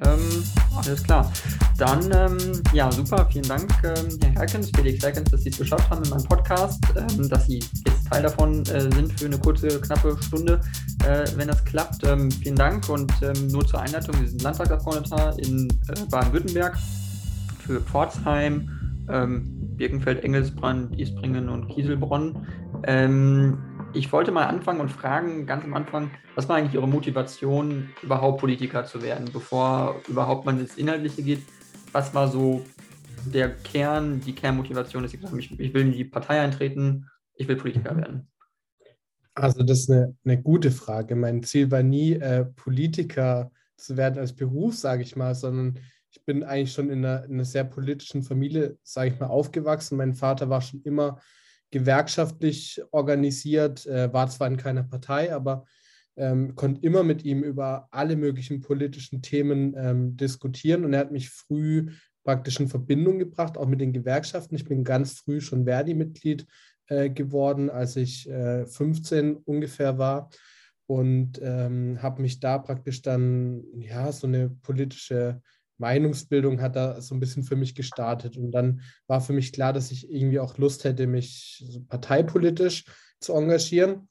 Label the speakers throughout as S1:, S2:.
S1: Ähm, alles klar. Dann, ähm, ja, super, vielen Dank, ähm, Herr Herkens, Felix Herkens, dass Sie es geschafft haben in meinem Podcast, ähm, dass Sie jetzt Teil davon äh, sind für eine kurze, knappe Stunde, äh, wenn das klappt. Ähm, vielen Dank und ähm, nur zur Einleitung, Sie sind Landtagsabgeordneter in äh, Baden-Württemberg für Pforzheim, Birkenfeld, Engelsbrand, Isbringen und Kieselbronn. Ich wollte mal anfangen und fragen, ganz am Anfang, was war eigentlich Ihre Motivation, überhaupt Politiker zu werden, bevor überhaupt man ins Inhaltliche geht? Was war so der Kern, die Kernmotivation, dass Sie gesagt haben, ich, ich will in die Partei eintreten, ich will Politiker werden?
S2: Also das ist eine, eine gute Frage. Mein Ziel war nie, äh, Politiker zu werden als Beruf, sage ich mal, sondern ich bin eigentlich schon in einer, in einer sehr politischen Familie, sage ich mal, aufgewachsen. Mein Vater war schon immer gewerkschaftlich organisiert, äh, war zwar in keiner Partei, aber ähm, konnte immer mit ihm über alle möglichen politischen Themen ähm, diskutieren und er hat mich früh praktisch in Verbindung gebracht, auch mit den Gewerkschaften. Ich bin ganz früh schon Verdi-Mitglied äh, geworden, als ich äh, 15 ungefähr war und ähm, habe mich da praktisch dann, ja, so eine politische Meinungsbildung hat da so ein bisschen für mich gestartet. Und dann war für mich klar, dass ich irgendwie auch Lust hätte, mich parteipolitisch zu engagieren.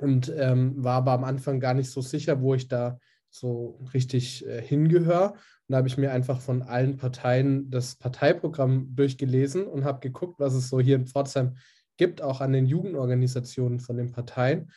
S2: Und ähm, war aber am Anfang gar nicht so sicher, wo ich da so richtig äh, hingehöre. Und da habe ich mir einfach von allen Parteien das Parteiprogramm durchgelesen und habe geguckt, was es so hier in Pforzheim gibt, auch an den Jugendorganisationen von den Parteien.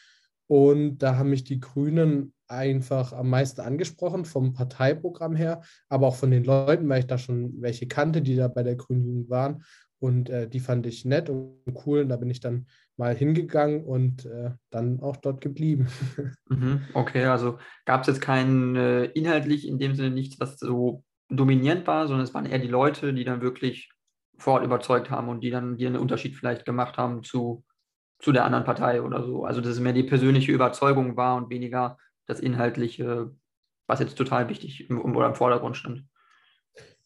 S2: Und da haben mich die Grünen einfach am meisten angesprochen, vom Parteiprogramm her, aber auch von den Leuten, weil ich da schon welche kannte, die da bei der Grünen Jugend waren. Und äh, die fand ich nett und cool. Und da bin ich dann mal hingegangen und äh, dann auch dort geblieben.
S1: Mhm, okay, also gab es jetzt kein äh, inhaltlich in dem Sinne nichts, was so dominierend war, sondern es waren eher die Leute, die dann wirklich vor Ort überzeugt haben und die dann dir einen Unterschied vielleicht gemacht haben zu, zu der anderen Partei oder so. Also dass es mehr die persönliche Überzeugung war und weniger das Inhaltliche, was jetzt total wichtig im, oder im Vordergrund stand?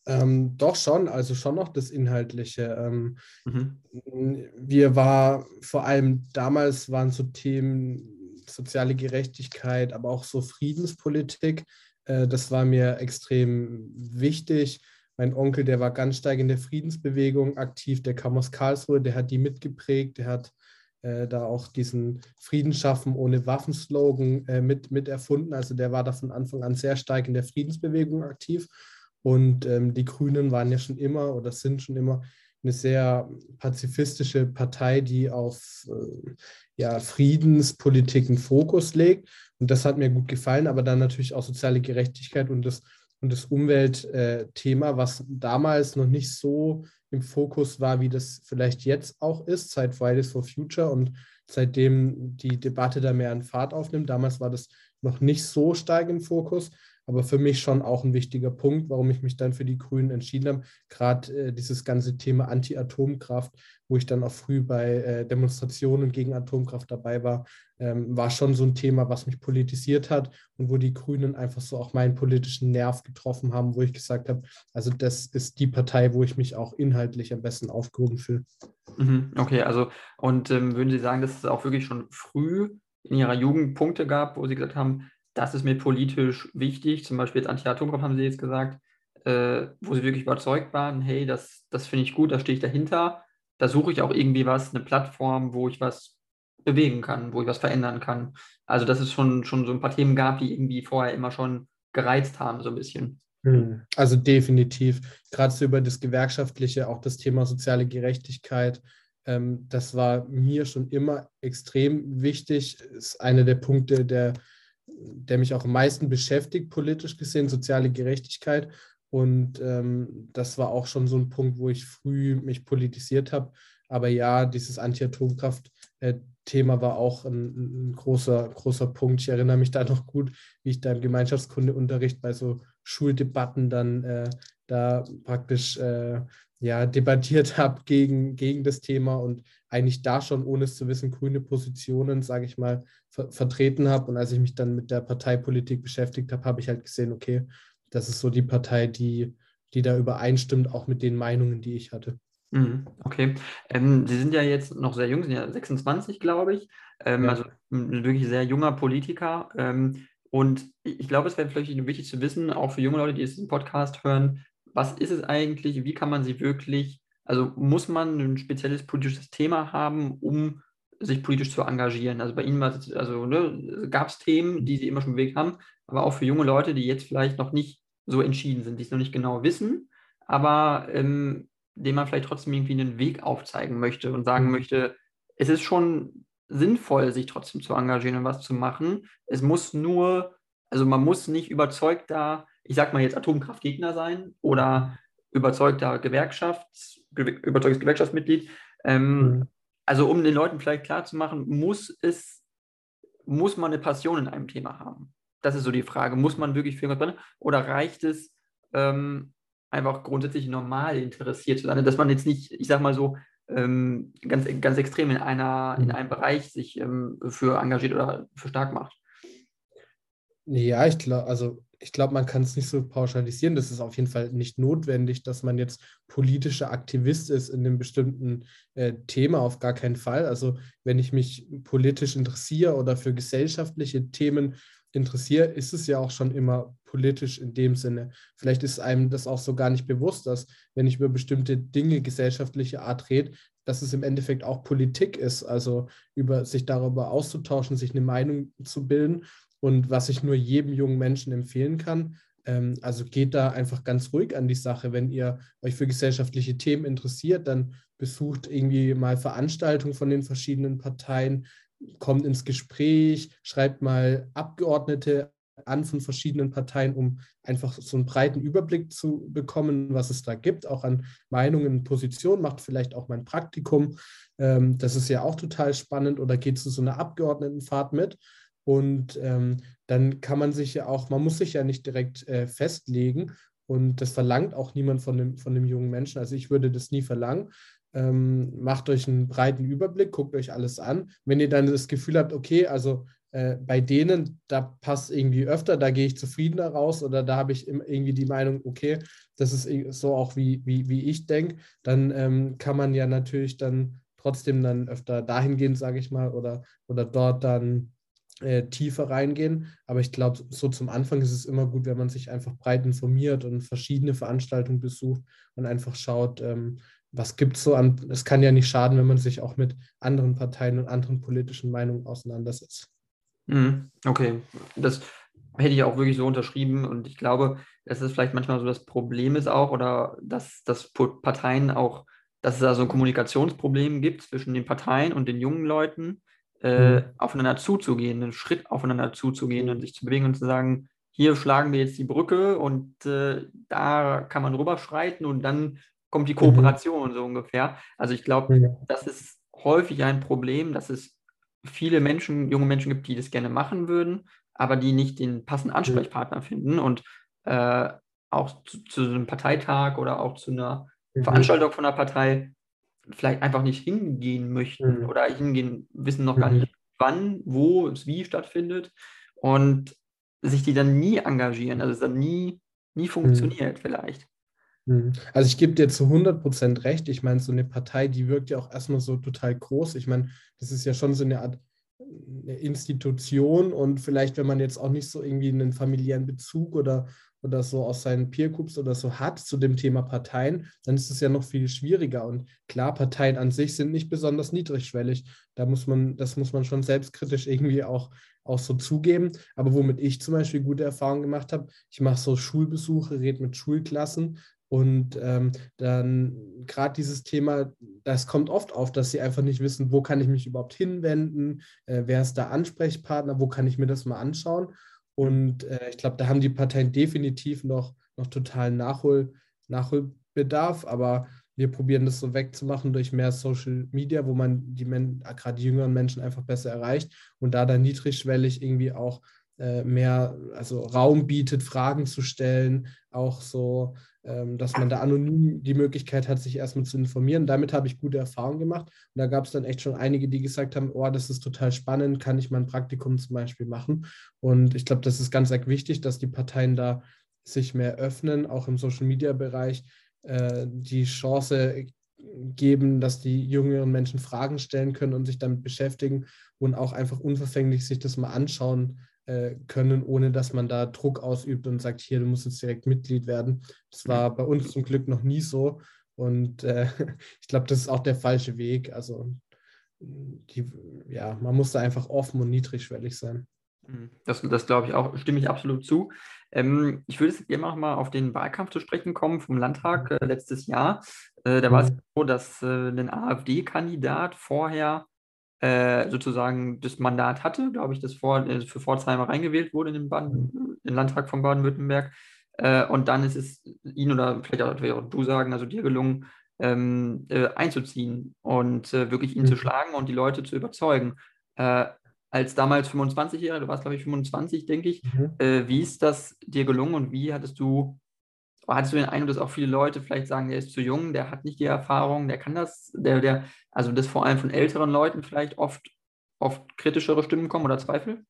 S2: Ähm, doch schon, also schon noch das Inhaltliche. Ähm, mhm. Wir war vor allem damals waren so Themen soziale Gerechtigkeit, aber auch so Friedenspolitik. Äh, das war mir extrem wichtig. Mein Onkel, der war ganz stark in der Friedensbewegung aktiv, der kam aus Karlsruhe, der hat die mitgeprägt, der hat äh, da auch diesen Frieden schaffen ohne Waffen-Slogan äh, mit, mit erfunden. Also der war da von Anfang an sehr stark in der Friedensbewegung aktiv. Und ähm, die Grünen waren ja schon immer oder sind schon immer eine sehr pazifistische Partei, die auf äh, ja, Friedenspolitik einen Fokus legt. Und das hat mir gut gefallen, aber dann natürlich auch soziale Gerechtigkeit und das, und das Umweltthema, was damals noch nicht so im Fokus war, wie das vielleicht jetzt auch ist, seit Fridays for Future und seitdem die Debatte da mehr an Fahrt aufnimmt. Damals war das noch nicht so stark im Fokus, aber für mich schon auch ein wichtiger Punkt, warum ich mich dann für die Grünen entschieden habe. Gerade äh, dieses ganze Thema Anti-Atomkraft, wo ich dann auch früh bei äh, Demonstrationen gegen Atomkraft dabei war, ähm, war schon so ein Thema, was mich politisiert hat und wo die Grünen einfach so auch meinen politischen Nerv getroffen haben, wo ich gesagt habe, also das ist die Partei, wo ich mich auch inhaltlich am besten aufgehoben fühle.
S1: Mhm, okay, also und ähm, würden Sie sagen, dass es auch wirklich schon früh in Ihrer Jugend Punkte gab, wo Sie gesagt haben, das ist mir politisch wichtig, zum Beispiel jetzt Anti-Atomkraft haben Sie jetzt gesagt, äh, wo Sie wirklich überzeugt waren, hey, das, das finde ich gut, da stehe ich dahinter, da suche ich auch irgendwie was, eine Plattform, wo ich was bewegen kann, wo ich was verändern kann. Also, dass es schon, schon so ein paar Themen gab, die irgendwie vorher immer schon gereizt haben, so ein bisschen.
S2: Hm, also definitiv. Gerade so über das Gewerkschaftliche, auch das Thema soziale Gerechtigkeit, ähm, das war mir schon immer extrem wichtig. Ist einer der Punkte, der der mich auch am meisten beschäftigt, politisch gesehen, soziale Gerechtigkeit. Und ähm, das war auch schon so ein Punkt, wo ich früh mich politisiert habe. Aber ja, dieses Anti-Atomkraft-Thema war auch ein, ein, großer, großer Punkt. Ich erinnere mich da noch gut, wie ich da im Gemeinschaftskundeunterricht bei so Schuldebatten dann äh, da praktisch äh, ja, debattiert habe gegen, gegen das Thema und eigentlich da schon, ohne es zu wissen, grüne Positionen, sage ich mal, ver vertreten habe. Und als ich mich dann mit der Parteipolitik beschäftigt habe, habe ich halt gesehen, okay, das ist so die Partei, die, die da übereinstimmt, auch mit den Meinungen, die ich hatte.
S1: Mhm, okay. Ähm, Sie sind ja jetzt noch sehr jung, sind ja 26, glaube ich. Ähm, ja. Also wirklich sehr junger Politiker. Ähm, Und ich glaube, es wäre vielleicht wichtig zu wissen, auch für junge Leute, die diesen Podcast hören, was ist es eigentlich, wie kann man sie wirklich, also muss man ein spezielles politisches Thema haben, um sich politisch zu engagieren. Also bei Ihnen also, ne, gab es Themen, die Sie immer schon bewegt haben, aber auch für junge Leute, die jetzt vielleicht noch nicht so entschieden sind, die es noch nicht genau wissen, aber ähm, dem man vielleicht trotzdem irgendwie einen Weg aufzeigen möchte und sagen mhm. möchte, es ist schon sinnvoll, sich trotzdem zu engagieren und was zu machen. Es muss nur, also man muss nicht überzeugter, ich sag mal jetzt Atomkraftgegner sein oder überzeugter Gewerkschafts, überzeugtes Gewerkschaftsmitglied. Ähm, mhm. Also um den Leuten vielleicht klarzumachen, muss es, muss man eine Passion in einem Thema haben? Das ist so die Frage. Muss man wirklich für irgendwas brennen? Oder reicht es, ähm, einfach grundsätzlich normal interessiert zu sein? Dass man jetzt nicht, ich sag mal so, ähm, ganz, ganz extrem in, einer, in mhm. einem Bereich sich ähm, für engagiert oder für stark macht.
S2: Ja, ich glaube, also ich glaube, man kann es nicht so pauschalisieren. Das ist auf jeden Fall nicht notwendig, dass man jetzt politischer Aktivist ist in einem bestimmten äh, Thema, auf gar keinen Fall. Also wenn ich mich politisch interessiere oder für gesellschaftliche Themen interessiere, ist es ja auch schon immer politisch in dem Sinne. Vielleicht ist einem das auch so gar nicht bewusst, dass wenn ich über bestimmte Dinge gesellschaftlicher Art rede, dass es im Endeffekt auch Politik ist, also über sich darüber auszutauschen, sich eine Meinung zu bilden. Und was ich nur jedem jungen Menschen empfehlen kann, ähm, also geht da einfach ganz ruhig an die Sache. Wenn ihr euch für gesellschaftliche Themen interessiert, dann besucht irgendwie mal Veranstaltungen von den verschiedenen Parteien, kommt ins Gespräch, schreibt mal Abgeordnete an von verschiedenen Parteien, um einfach so einen breiten Überblick zu bekommen, was es da gibt, auch an Meinungen Positionen, macht vielleicht auch mein Praktikum. Ähm, das ist ja auch total spannend oder geht zu so einer Abgeordnetenfahrt mit. Und ähm, dann kann man sich ja auch, man muss sich ja nicht direkt äh, festlegen und das verlangt auch niemand von dem, von dem jungen Menschen. Also ich würde das nie verlangen, ähm, macht euch einen breiten Überblick, guckt euch alles an. Wenn ihr dann das Gefühl habt, okay, also äh, bei denen, da passt irgendwie öfter, da gehe ich zufriedener raus oder da habe ich irgendwie die Meinung, okay, das ist so auch wie, wie, wie ich denke, dann ähm, kann man ja natürlich dann trotzdem dann öfter dahin gehen, sage ich mal, oder, oder dort dann äh, tiefer reingehen. Aber ich glaube, so zum Anfang ist es immer gut, wenn man sich einfach breit informiert und verschiedene Veranstaltungen besucht und einfach schaut, ähm, was gibt es so an, es kann ja nicht schaden, wenn man sich auch mit anderen Parteien und anderen politischen Meinungen auseinandersetzt.
S1: Mhm, okay, das hätte ich auch wirklich so unterschrieben und ich glaube, dass es vielleicht manchmal so das Problem ist auch oder dass, dass Parteien auch, dass es da so ein Kommunikationsproblem gibt zwischen den Parteien und den jungen Leuten, äh, mhm. aufeinander zuzugehen, einen Schritt aufeinander zuzugehen und sich zu bewegen und zu sagen, hier schlagen wir jetzt die Brücke und äh, da kann man rüberschreiten und dann kommt die mhm. Kooperation mhm. so ungefähr. Also ich glaube, ja. das ist häufig ein Problem, dass es viele Menschen, junge Menschen gibt, die das gerne machen würden, aber die nicht den passenden Ansprechpartner mhm. finden und äh, auch zu, zu, einem Parteitag oder auch zu einer mhm. Veranstaltung von einer Partei vielleicht einfach nicht hingehen möchten mhm. oder hingehen, wissen noch gar nicht, wann, wo es wie stattfindet und sich die dann nie engagieren, also es dann nie, nie funktioniert vielleicht.
S2: Mhm. Also ich gebe dir zu 100% recht. Ich meine, so eine Partei, die wirkt ja auch erstmal so total groß. Ich meine, das ist ja schon so eine Art eine Institution und vielleicht, wenn man jetzt auch nicht so irgendwie einen familiären Bezug oder, oder so aus seinen Peergroups oder so hat zu dem Thema Parteien, dann ist es ja noch viel schwieriger. Und klar, Parteien an sich sind nicht besonders niedrigschwellig. Da muss man, das muss man schon selbstkritisch irgendwie auch, auch so zugeben. Aber womit ich zum Beispiel gute Erfahrungen gemacht habe, ich mache so Schulbesuche, rede mit Schulklassen und ähm, dann gerade dieses Thema, das kommt oft auf, dass sie einfach nicht wissen, wo kann ich mich überhaupt hinwenden, äh, wer ist der Ansprechpartner, wo kann ich mir das mal anschauen. Und äh, ich glaube, da haben die Parteien definitiv noch, noch totalen Nachhol, Nachholbedarf, aber wir probieren das so wegzumachen durch mehr Social Media, wo man die gerade die jüngeren Menschen einfach besser erreicht und da dann niedrigschwellig irgendwie auch mehr also Raum bietet, Fragen zu stellen, auch so ähm, dass man da anonym die Möglichkeit hat, sich erstmal zu informieren. Damit habe ich gute Erfahrungen gemacht. Und da gab es dann echt schon einige, die gesagt haben, oh, das ist total spannend, kann ich mein Praktikum zum Beispiel machen. Und ich glaube, das ist ganz wichtig, dass die Parteien da sich mehr öffnen, auch im Social-Media-Bereich äh, die Chance geben, dass die jüngeren Menschen Fragen stellen können und sich damit beschäftigen und auch einfach unverfänglich sich das mal anschauen, äh, können, ohne dass man da Druck ausübt und sagt, hier, du musst jetzt direkt Mitglied werden. Das war bei uns zum Glück noch nie so. Und äh, ich glaube, das ist auch der falsche Weg. Also die, ja, man muss da einfach offen und niedrigschwellig sein.
S1: Mhm. Das, das glaube ich auch, stimme ich absolut zu. Ähm, ich würde jetzt gerne noch mal auf den Wahlkampf zu sprechen kommen vom Landtag äh, letztes Jahr. Äh, da war es mhm. so, dass äh, ein AfD-Kandidat vorher äh, sozusagen das Mandat hatte, glaube ich, das vor, äh, für Pforzheim reingewählt wurde in den, Baden, mhm. den Landtag von Baden-Württemberg. Äh, und dann ist es ihn oder vielleicht auch, auch du sagen, also dir gelungen, ähm, einzuziehen und wirklich ihn mhm. zu schlagen und die Leute zu überzeugen als damals 25-Jähriger, du warst, glaube ich, 25, denke ich. Mhm. Äh, wie ist das dir gelungen und wie hattest du, hattest du den Eindruck, dass auch viele Leute vielleicht sagen, der ist zu jung, der hat nicht die Erfahrung, der kann das, der, der, also das vor allem von älteren Leuten vielleicht oft, oft kritischere Stimmen kommen oder Zweifel?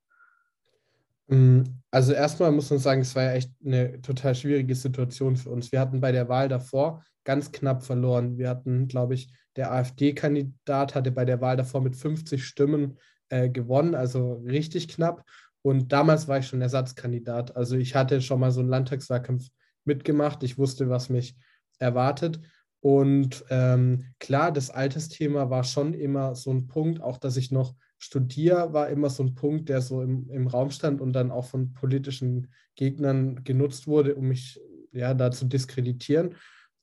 S2: Mm, also erstmal muss man sagen, es war ja echt eine total schwierige Situation für uns. Wir hatten bei der Wahl davor ganz knapp verloren. Wir hatten, glaube ich, der AfD-Kandidat hatte bei der Wahl davor mit 50 Stimmen äh, gewonnen, also richtig knapp. Und damals war ich schon Ersatzkandidat. Also ich hatte schon mal so einen Landtagswahlkampf mitgemacht. Ich wusste, was mich erwartet. Und ähm, klar, das Altersthema war schon immer so ein Punkt, auch dass ich noch studiere, war immer so ein Punkt, der so im, im Raum stand und dann auch von politischen Gegnern genutzt wurde, um mich ja da zu diskreditieren.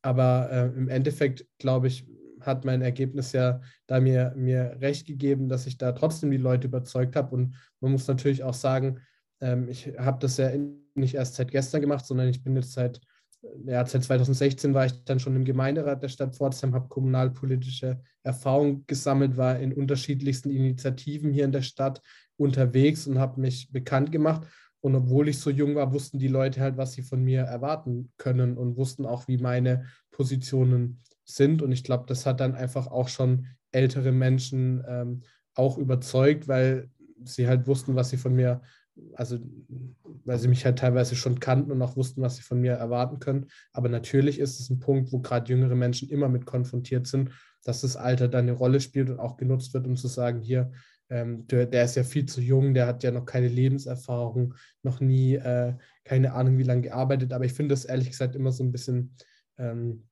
S2: Aber äh, im Endeffekt, glaube ich, hat mein Ergebnis ja da mir, mir recht gegeben, dass ich da trotzdem die Leute überzeugt habe. Und man muss natürlich auch sagen, ähm, ich habe das ja nicht erst seit gestern gemacht, sondern ich bin jetzt seit, ja, seit 2016 war ich dann schon im Gemeinderat der Stadt Pforzheim, habe kommunalpolitische Erfahrung gesammelt, war in unterschiedlichsten Initiativen hier in der Stadt unterwegs und habe mich bekannt gemacht. Und obwohl ich so jung war, wussten die Leute halt, was sie von mir erwarten können und wussten auch, wie meine Positionen sind. Und ich glaube, das hat dann einfach auch schon ältere Menschen ähm, auch überzeugt, weil sie halt wussten, was sie von mir, also weil sie mich halt teilweise schon kannten und auch wussten, was sie von mir erwarten können. Aber natürlich ist es ein Punkt, wo gerade jüngere Menschen immer mit konfrontiert sind, dass das Alter dann eine Rolle spielt und auch genutzt wird, um zu sagen, hier, ähm, der, der, ist ja viel zu jung, der hat ja noch keine Lebenserfahrung, noch nie, äh, keine Ahnung, wie lange gearbeitet. Aber ich finde das ehrlich gesagt immer so ein bisschen ähm,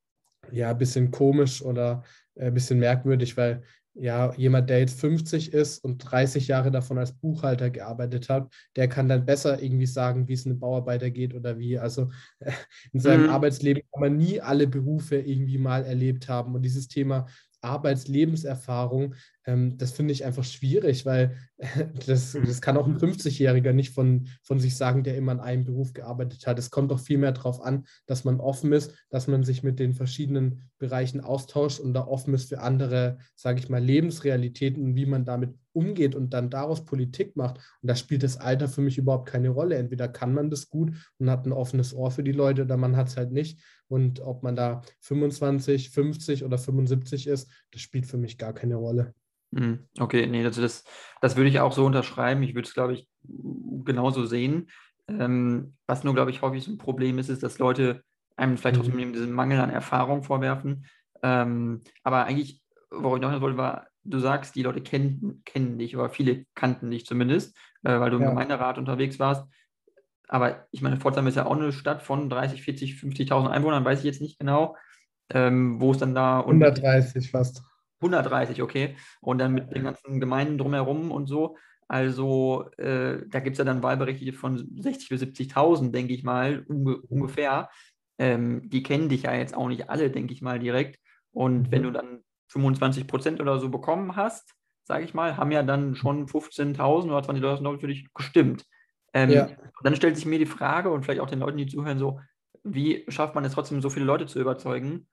S2: ja, ein bisschen komisch oder ein äh, bisschen merkwürdig, weil ja, jemand, der jetzt 50 ist und 30 Jahre davon als Buchhalter gearbeitet hat, der kann dann besser irgendwie sagen, wie es einem Bauarbeiter geht oder wie. Also in seinem mhm. Arbeitsleben kann man nie alle Berufe irgendwie mal erlebt haben. Und dieses Thema Arbeitslebenserfahrung, ähm, das finde ich einfach schwierig, weil das, das kann auch ein 50-Jähriger nicht von, von sich sagen, der immer in einem Beruf gearbeitet hat. Es kommt doch viel mehr darauf an, dass man offen ist, dass man sich mit den verschiedenen Bereichen austauscht und da offen ist für andere, sage ich mal, Lebensrealitäten und wie man damit umgeht und dann daraus Politik macht. Und da spielt das Alter für mich überhaupt keine Rolle. Entweder kann man das gut und hat ein offenes Ohr für die Leute oder man hat es halt nicht. Und ob man da 25, 50 oder 75 ist, das spielt für mich gar keine Rolle.
S1: Hm, okay, nee, also das, das würde ich auch so unterschreiben. Ich würde es, glaube ich, genauso sehen. Ähm, was nur, glaube ich, häufig so ein Problem ist, ist, dass Leute einem vielleicht trotzdem mhm. diesen Mangel an Erfahrung vorwerfen. Ähm, aber eigentlich, worauf ich noch wollte, war, du sagst, die Leute kennen, kennen dich oder viele kannten dich zumindest, äh, weil du im ja. Gemeinderat unterwegs warst. Aber ich meine, Pforzheim ist ja auch eine Stadt von 30, 40, 50.000 Einwohnern, weiß ich jetzt nicht genau, ähm, wo es dann da.
S2: 130 fast.
S1: 130, okay. Und dann mit den ganzen Gemeinden drumherum und so. Also äh, da gibt es ja dann Wahlberechtigte von 60.000 bis 70.000, denke ich mal, unge ungefähr. Ähm, die kennen dich ja jetzt auch nicht alle, denke ich mal, direkt. Und mhm. wenn du dann 25 Prozent oder so bekommen hast, sage ich mal, haben ja dann schon 15.000 oder 20.000 für dich gestimmt. Ähm, ja. Dann stellt sich mir die Frage und vielleicht auch den Leuten, die zuhören, so, wie schafft man es trotzdem, so viele Leute zu überzeugen,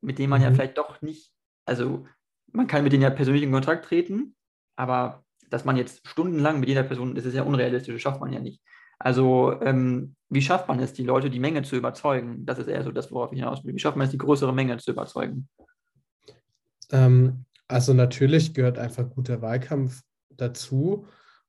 S1: mit denen man mhm. ja vielleicht doch nicht, also man kann mit denen ja persönlich in Kontakt treten, aber dass man jetzt stundenlang mit jeder Person, das ist ja unrealistisch, das schafft man ja nicht. Also, ähm, wie schafft man es, die Leute, die Menge zu überzeugen? Das ist eher so das, worauf ich hinaus will. Wie schafft man es, die größere Menge zu überzeugen?
S2: Ähm, also natürlich gehört einfach guter Wahlkampf dazu.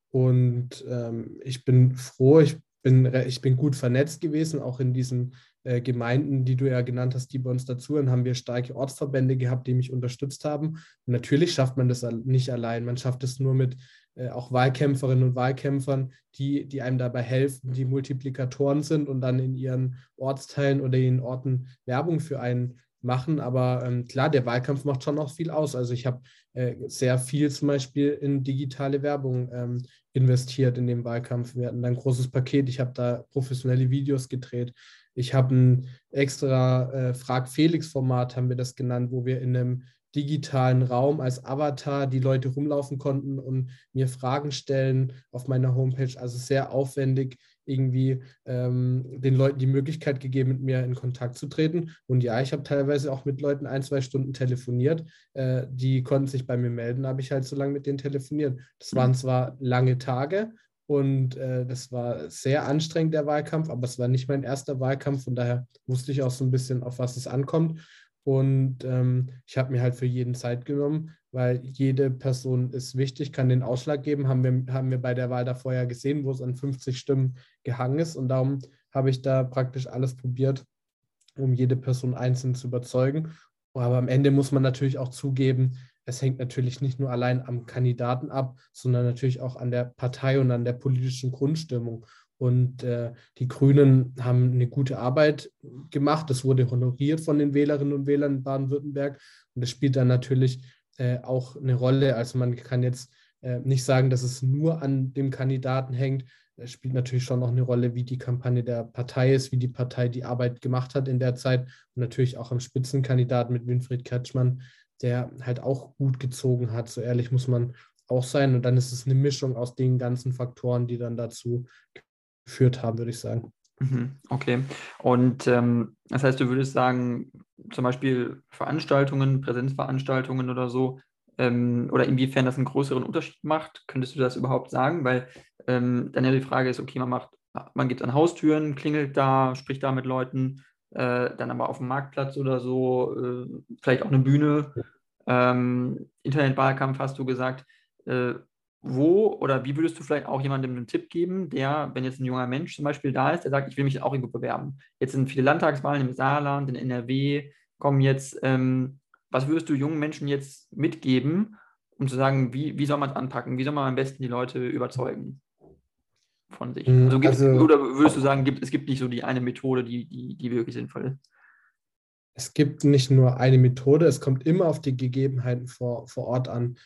S2: Und ähm, ich bin froh, ich bin, ich bin gut vernetzt gewesen, auch in diesen äh, Gemeinden, die du ja genannt hast, die bei uns dazuhören, haben wir starke Ortsverbände gehabt, die mich unterstützt haben. Und natürlich schafft man das nicht allein. Man schafft es nur mit äh, auch Wahlkämpferinnen und Wahlkämpfern, die, die einem dabei helfen, die Multiplikatoren sind und dann in ihren Ortsteilen oder in Orten Werbung für einen machen. Aber ähm, klar, der Wahlkampf macht schon noch viel aus. Also ich habe äh, sehr viel zum Beispiel in digitale Werbung ähm, investiert in den Wahlkampf. Wir hatten da ein großes Paket. Ich habe da professionelle Videos gedreht. Ich habe ein extra äh, Frag Felix-Format, haben wir das genannt, wo wir in einem digitalen Raum als Avatar die Leute rumlaufen konnten und mir Fragen stellen auf meiner Homepage. Also sehr aufwendig irgendwie ähm, den Leuten die Möglichkeit gegeben, mit mir in Kontakt zu treten. Und ja, ich habe teilweise auch mit Leuten ein, zwei Stunden telefoniert. Äh, die konnten sich bei mir melden, habe ich halt so lange mit denen telefoniert. Das waren mhm. zwar lange Tage und äh, das war sehr anstrengend, der Wahlkampf, aber es war nicht mein erster Wahlkampf. Von daher wusste ich auch so ein bisschen, auf was es ankommt. Und ähm, ich habe mir halt für jeden Zeit genommen, weil jede Person ist wichtig, kann den Ausschlag geben. Haben wir, haben wir bei der Wahl davor ja gesehen, wo es an 50 Stimmen gehangen ist. Und darum habe ich da praktisch alles probiert, um jede Person einzeln zu überzeugen. Aber am Ende muss man natürlich auch zugeben, es hängt natürlich nicht nur allein am Kandidaten ab, sondern natürlich auch an der Partei und an der politischen Grundstimmung. Und äh, die Grünen haben eine gute Arbeit gemacht. Das wurde honoriert von den Wählerinnen und Wählern in Baden-Württemberg. Und das spielt dann natürlich äh, auch eine Rolle. Also man kann jetzt äh, nicht sagen, dass es nur an dem Kandidaten hängt. Es spielt natürlich schon auch eine Rolle, wie die Kampagne der Partei ist, wie die Partei die Arbeit gemacht hat in der Zeit. Und natürlich auch am Spitzenkandidaten mit Winfried Kretschmann, der halt auch gut gezogen hat. So ehrlich muss man auch sein. Und dann ist es eine Mischung aus den ganzen Faktoren, die dann dazu geführt haben, würde ich sagen.
S1: Mhm, okay. Und ähm, das heißt, du würdest sagen, zum Beispiel Veranstaltungen, Präsenzveranstaltungen oder so, ähm, oder inwiefern das einen größeren Unterschied macht, könntest du das überhaupt sagen? Weil ähm, dann ja die Frage ist, okay, man macht, man geht an Haustüren, klingelt da, spricht da mit Leuten, äh, dann aber auf dem Marktplatz oder so, äh, vielleicht auch eine Bühne. Ähm, Internetwahlkampf hast du gesagt. Äh, wo oder wie würdest du vielleicht auch jemandem einen Tipp geben, der, wenn jetzt ein junger Mensch zum Beispiel da ist, der sagt, ich will mich auch irgendwo bewerben. Jetzt sind viele Landtagswahlen im Saarland, in NRW, kommen jetzt, ähm, was würdest du jungen Menschen jetzt mitgeben, um zu sagen, wie, wie soll man es anpacken? Wie soll man am besten die Leute überzeugen von sich? Hm, also, also oder würdest du sagen, gibt, es gibt nicht so die eine Methode, die, die, die wirklich sinnvoll ist?
S2: Es gibt nicht nur eine Methode, es kommt immer auf die Gegebenheiten vor, vor Ort an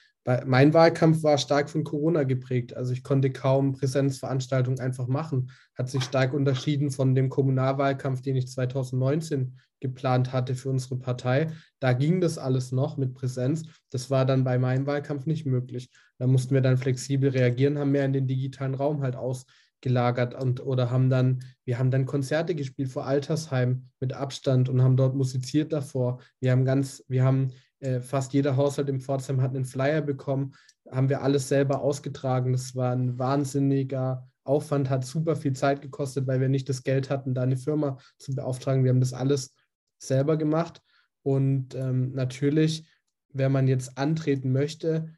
S2: mein Wahlkampf war stark von Corona geprägt. Also ich konnte kaum Präsenzveranstaltungen einfach machen. Hat sich stark unterschieden von dem Kommunalwahlkampf, den ich 2019 geplant hatte für unsere Partei. Da ging das alles noch mit Präsenz. Das war dann bei meinem Wahlkampf nicht möglich. Da mussten wir dann flexibel reagieren, haben mehr in den digitalen Raum halt ausgelagert und oder haben dann, wir haben dann Konzerte gespielt vor Altersheim mit Abstand und haben dort musiziert davor. Wir haben ganz, wir haben fast jeder Haushalt im Pforzheim hat einen Flyer bekommen, haben wir alles selber ausgetragen. Das war ein wahnsinniger Aufwand, hat super viel Zeit gekostet, weil wir nicht das Geld hatten, da eine Firma zu beauftragen. Wir haben das alles selber gemacht. Und ähm, natürlich, wenn man jetzt antreten möchte,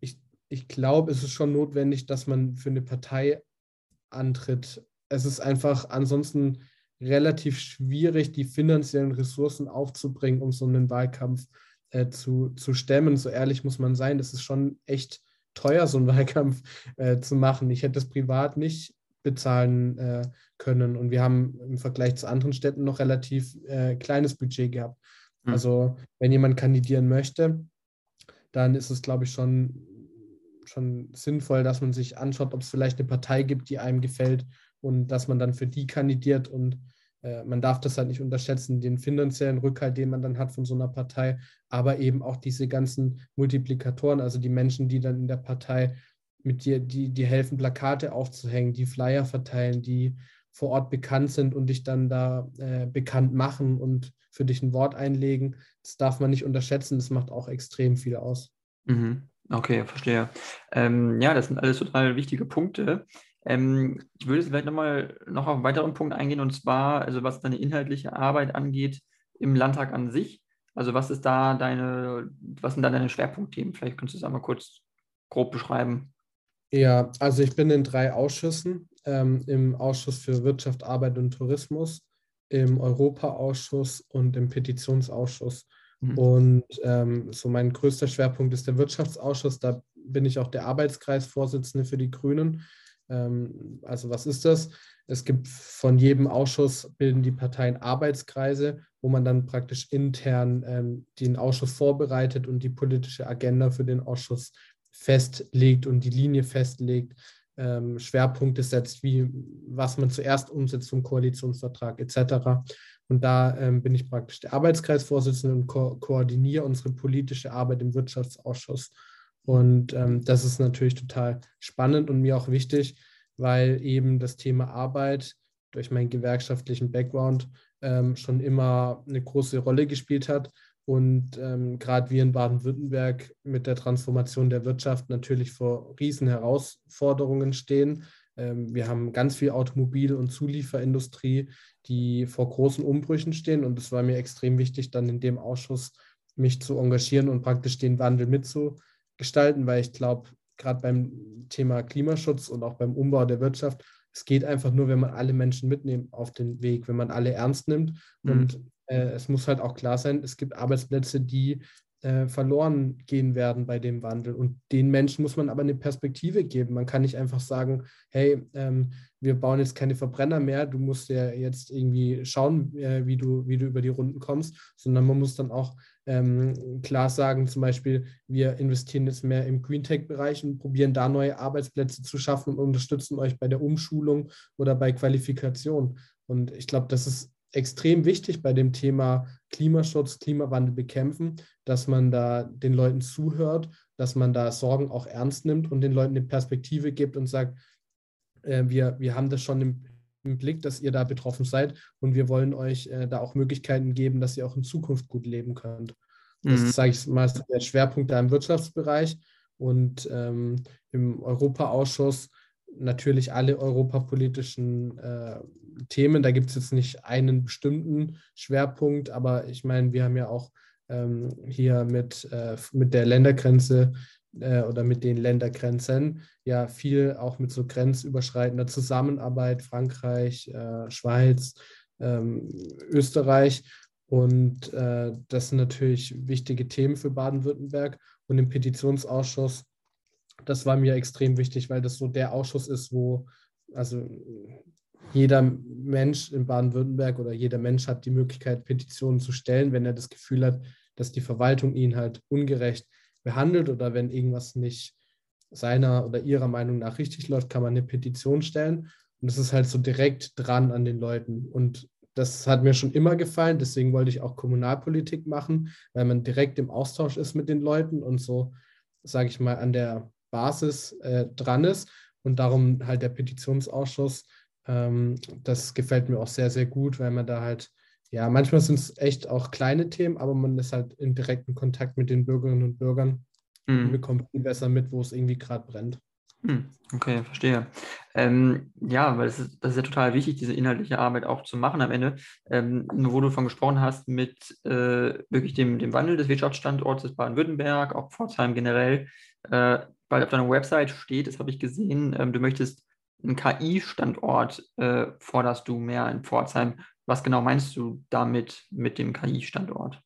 S2: ich, ich glaube, es ist schon notwendig, dass man für eine Partei antritt. Es ist einfach ansonsten relativ schwierig, die finanziellen Ressourcen aufzubringen, um so einen Wahlkampf äh, zu, zu stemmen. So ehrlich muss man sein, das ist schon echt teuer, so einen Wahlkampf äh, zu machen. Ich hätte das privat nicht bezahlen äh, können. Und wir haben im Vergleich zu anderen Städten noch relativ äh, kleines Budget gehabt. Mhm. Also wenn jemand kandidieren möchte, dann ist es, glaube ich, schon, schon sinnvoll, dass man sich anschaut, ob es vielleicht eine Partei gibt, die einem gefällt und dass man dann für die kandidiert und man darf das halt nicht unterschätzen, den finanziellen Rückhalt, den man dann hat von so einer Partei, aber eben auch diese ganzen Multiplikatoren, also die Menschen, die dann in der Partei mit dir, die, die helfen, Plakate aufzuhängen, die Flyer verteilen, die vor Ort bekannt sind und dich dann da äh, bekannt machen und für dich ein Wort einlegen. Das darf man nicht unterschätzen, das macht auch extrem viel aus.
S1: Mhm. Okay, verstehe. Ähm, ja, das sind alles total wichtige Punkte. Ähm, ich würde vielleicht nochmal noch auf einen weiteren Punkt eingehen, und zwar, also was deine inhaltliche Arbeit angeht im Landtag an sich. Also was ist da deine, was sind da deine Schwerpunktthemen? Vielleicht könntest du es einmal kurz grob beschreiben.
S2: Ja, also ich bin in drei Ausschüssen. ähm, im Ausschuss für Wirtschaft, Arbeit und Tourismus, im Europaausschuss und im Petitionsausschuss. Mhm. Und ähm, so mein größter Schwerpunkt ist der Wirtschaftsausschuss. Da bin ich auch der Arbeitskreisvorsitzende für die Grünen. Ähm, also was ist das? Es gibt von jedem Ausschuss bilden die Parteien Arbeitskreise, wo man dann praktisch intern ähm, den Ausschuss vorbereitet und die politische Agenda für den Ausschuss festlegt und die Linie festlegt, ähm, Schwerpunkte setzt, wie was man zuerst umsetzt zum Koalitionsvertrag etc. Und da ähm, bin ich praktisch der Arbeitskreisvorsitzende und ko koordiniere unsere politische Arbeit im Wirtschaftsausschuss. Und ähm, das ist natürlich total spannend und mir auch wichtig, weil eben das Thema Arbeit durch meinen gewerkschaftlichen Background ähm, schon immer eine große Rolle gespielt hat. Und ähm, gerade wir in Baden-Württemberg mit der Transformation der Wirtschaft natürlich vor riesen Herausforderungen stehen. Ähm, wir haben ganz viel Automobil- und Zulieferindustrie, die vor großen Umbrüchen stehen. Und es war mir extrem wichtig, dann in dem Ausschuss mich zu engagieren und praktisch den Wandel mitzugestalten, weil ich glaube, gerade beim Thema Klimaschutz und auch beim Umbau der Wirtschaft, es geht einfach nur, wenn man alle Menschen mitnimmt auf den Weg, wenn man alle ernst nimmt. Mhm. Und äh, es muss halt auch klar sein, es gibt Arbeitsplätze, die äh, verloren gehen werden bei dem Wandel. Und den Menschen muss man aber eine Perspektive geben. Man kann nicht einfach sagen, hey, ähm, wir bauen jetzt keine Verbrenner mehr, du musst ja jetzt irgendwie schauen, äh, wie, du, wie du über die Runden kommst, sondern man muss dann auch ähm, klar sagen, zum Beispiel, wir investieren jetzt mehr im Green Tech-Bereich und probieren da neue Arbeitsplätze zu schaffen und unterstützen euch bei der Umschulung oder bei Qualifikation. Und ich glaube, das ist extrem wichtig bei dem Thema Klimaschutz, Klimawandel bekämpfen, dass man da den Leuten zuhört, dass man da Sorgen auch ernst nimmt und den Leuten eine Perspektive gibt und sagt, äh, wir, wir haben das schon im, im, Blick, dass ihr da betroffen seid und wir wollen euch äh, da auch Möglichkeiten geben, dass ihr auch in Zukunft gut leben könnt. Das mhm. ist, sage ich mal, der Schwerpunkt da im Wirtschaftsbereich und ähm, im Europaausschuss natürlich alle europapolitischen äh, Themen. Da gibt es jetzt nicht einen bestimmten Schwerpunkt, aber ich meine, wir haben ja auch ähm, hier mit, äh, mit der Ländergrenze äh, oder mit den Ländergrenzen ja viel auch mit so grenzüberschreitender Zusammenarbeit, Frankreich, äh, Schweiz, ähm, Österreich. Und äh, das sind natürlich wichtige Themen für Baden-Württemberg. Und im Petitionsausschuss das war mir extrem wichtig, weil das so der Ausschuss ist, wo also jeder Mensch in Baden-Württemberg oder jeder Mensch hat die Möglichkeit, Petitionen zu stellen, wenn er das Gefühl hat, dass die Verwaltung ihn halt ungerecht behandelt oder wenn irgendwas nicht seiner oder ihrer Meinung nach richtig läuft, kann man eine Petition stellen. Und das ist halt so direkt dran an den Leuten. Und das hat mir schon immer gefallen. Deswegen wollte ich auch Kommunalpolitik machen, weil man direkt im Austausch ist mit den Leuten und so, sage ich mal, an der Basis äh, dran ist. Und darum halt der Petitionsausschuss, ähm, das gefällt mir auch sehr, sehr gut, weil man da halt, ja, manchmal sind es echt auch kleine Themen, aber man ist halt in direkten Kontakt mit den Bürgerinnen und Bürgern mhm. und bekommt viel besser mit, wo es irgendwie gerade brennt.
S1: Hm, okay, verstehe. Ähm, ja, weil das ist, das ist ja total wichtig, diese inhaltliche Arbeit auch zu machen am Ende. Ähm, wo du davon gesprochen hast, mit äh, wirklich dem, dem Wandel des Wirtschaftsstandorts des Baden-Württemberg, auch Pforzheim generell, äh, weil auf deiner Website steht, das habe ich gesehen, ähm, du möchtest einen KI-Standort, äh, forderst du mehr in Pforzheim. Was genau meinst du damit mit dem KI-Standort?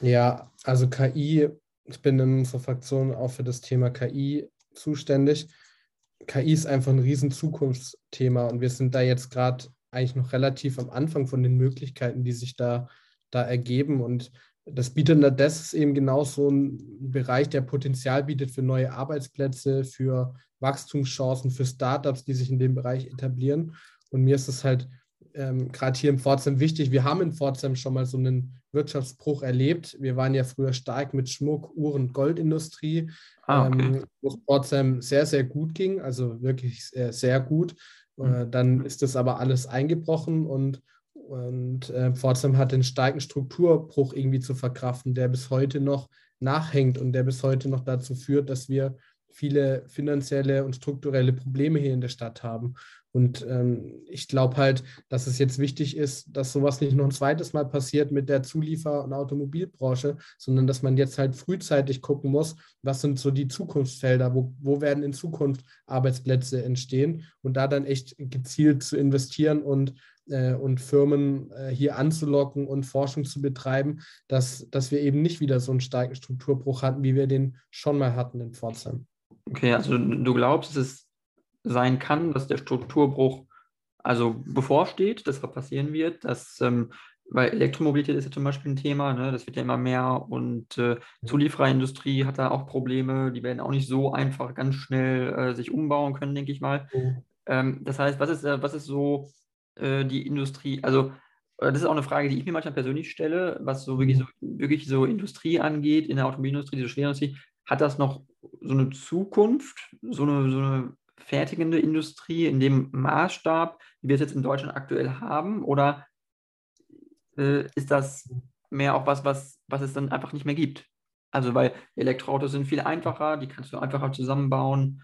S2: Ja, also KI, ich bin in unserer Fraktion auch für das Thema KI zuständig. KI ist einfach ein riesen Zukunftsthema und wir sind da jetzt gerade eigentlich noch relativ am Anfang von den Möglichkeiten, die sich da, da ergeben. Und das bietet das ist eben genau so ein Bereich, der Potenzial bietet für neue Arbeitsplätze, für Wachstumschancen, für Startups, die sich in dem Bereich etablieren. Und mir ist es halt ähm, gerade hier in Pforzheim wichtig. Wir haben in Pforzheim schon mal so einen Wirtschaftsbruch erlebt. Wir waren ja früher stark mit Schmuck, Uhren, Goldindustrie, ah, okay. ähm, wo es Pforzheim sehr, sehr gut ging, also wirklich sehr, sehr gut. Mhm. Äh, dann ist das aber alles eingebrochen und und äh, Pforzheim hat den starken Strukturbruch irgendwie zu verkraften, der bis heute noch nachhängt und der bis heute noch dazu führt, dass wir viele finanzielle und strukturelle Probleme hier in der Stadt haben. Und ähm, ich glaube halt, dass es jetzt wichtig ist, dass sowas nicht noch ein zweites Mal passiert mit der Zuliefer- und Automobilbranche, sondern dass man jetzt halt frühzeitig gucken muss, was sind so die Zukunftsfelder, wo, wo werden in Zukunft Arbeitsplätze entstehen und da dann echt gezielt zu investieren und und Firmen äh, hier anzulocken und Forschung zu betreiben, dass, dass wir eben nicht wieder so einen starken Strukturbruch hatten, wie wir den schon mal hatten in Pforzheim.
S1: Okay, also du glaubst, dass es sein kann, dass der Strukturbruch also bevorsteht, dass was passieren wird, dass ähm, weil Elektromobilität ist ja zum Beispiel ein Thema, ne? das wird ja immer mehr und äh, Zuliefererindustrie hat da auch Probleme, die werden auch nicht so einfach ganz schnell äh, sich umbauen können, denke ich mal. Mhm. Ähm, das heißt, was ist, äh, was ist so äh, die Industrie, also äh, das ist auch eine Frage, die ich mir manchmal persönlich stelle, was so wirklich, so wirklich so Industrie angeht, in der Automobilindustrie, diese Schwerindustrie, hat das noch so eine Zukunft, so eine, so eine fertigende Industrie in dem Maßstab, wie wir es jetzt in Deutschland aktuell haben? Oder äh, ist das mehr auch was, was, was es dann einfach nicht mehr gibt? Also, weil Elektroautos sind viel einfacher, die kannst du einfacher zusammenbauen.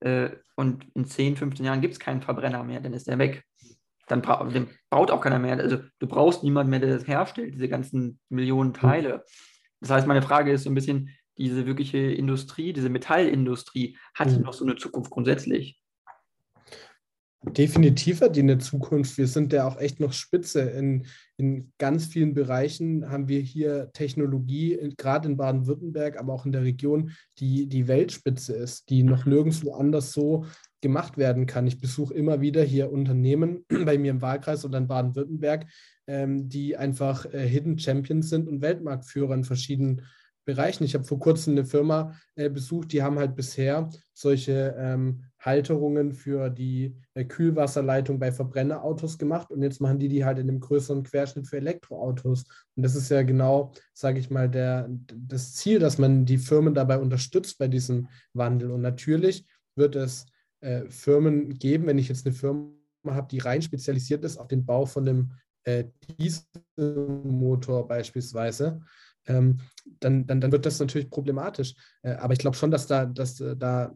S1: Äh, und in 10, 15 Jahren gibt es keinen Verbrenner mehr, dann ist der weg dann bra den baut auch keiner mehr. Also du brauchst niemanden mehr, der das herstellt, diese ganzen Millionen hm. Teile. Das heißt, meine Frage ist so ein bisschen, diese wirkliche Industrie, diese Metallindustrie, hat die mhm. noch so eine Zukunft grundsätzlich?
S2: Definitiv hat die eine Zukunft. Wir sind ja auch echt noch Spitze. In, in ganz vielen Bereichen haben wir hier Technologie, gerade in Baden-Württemberg, aber auch in der Region, die die Weltspitze ist, die noch nirgendwo anders so gemacht werden kann. Ich besuche immer wieder hier Unternehmen bei mir im Wahlkreis oder in Baden-Württemberg, ähm, die einfach äh, Hidden Champions sind und Weltmarktführer in verschiedenen Bereichen. Ich habe vor kurzem eine Firma äh, besucht, die haben halt bisher solche ähm, Halterungen für die äh, Kühlwasserleitung bei Verbrennerautos gemacht und jetzt machen die die halt in einem größeren Querschnitt für Elektroautos. Und das ist ja genau, sage ich mal, der, das Ziel, dass man die Firmen dabei unterstützt bei diesem Wandel. Und natürlich wird es äh, Firmen geben, wenn ich jetzt eine Firma habe, die rein spezialisiert ist auf den Bau von einem äh, Dieselmotor beispielsweise, ähm, dann, dann, dann wird das natürlich problematisch. Äh, aber ich glaube schon, dass da, dass, äh, da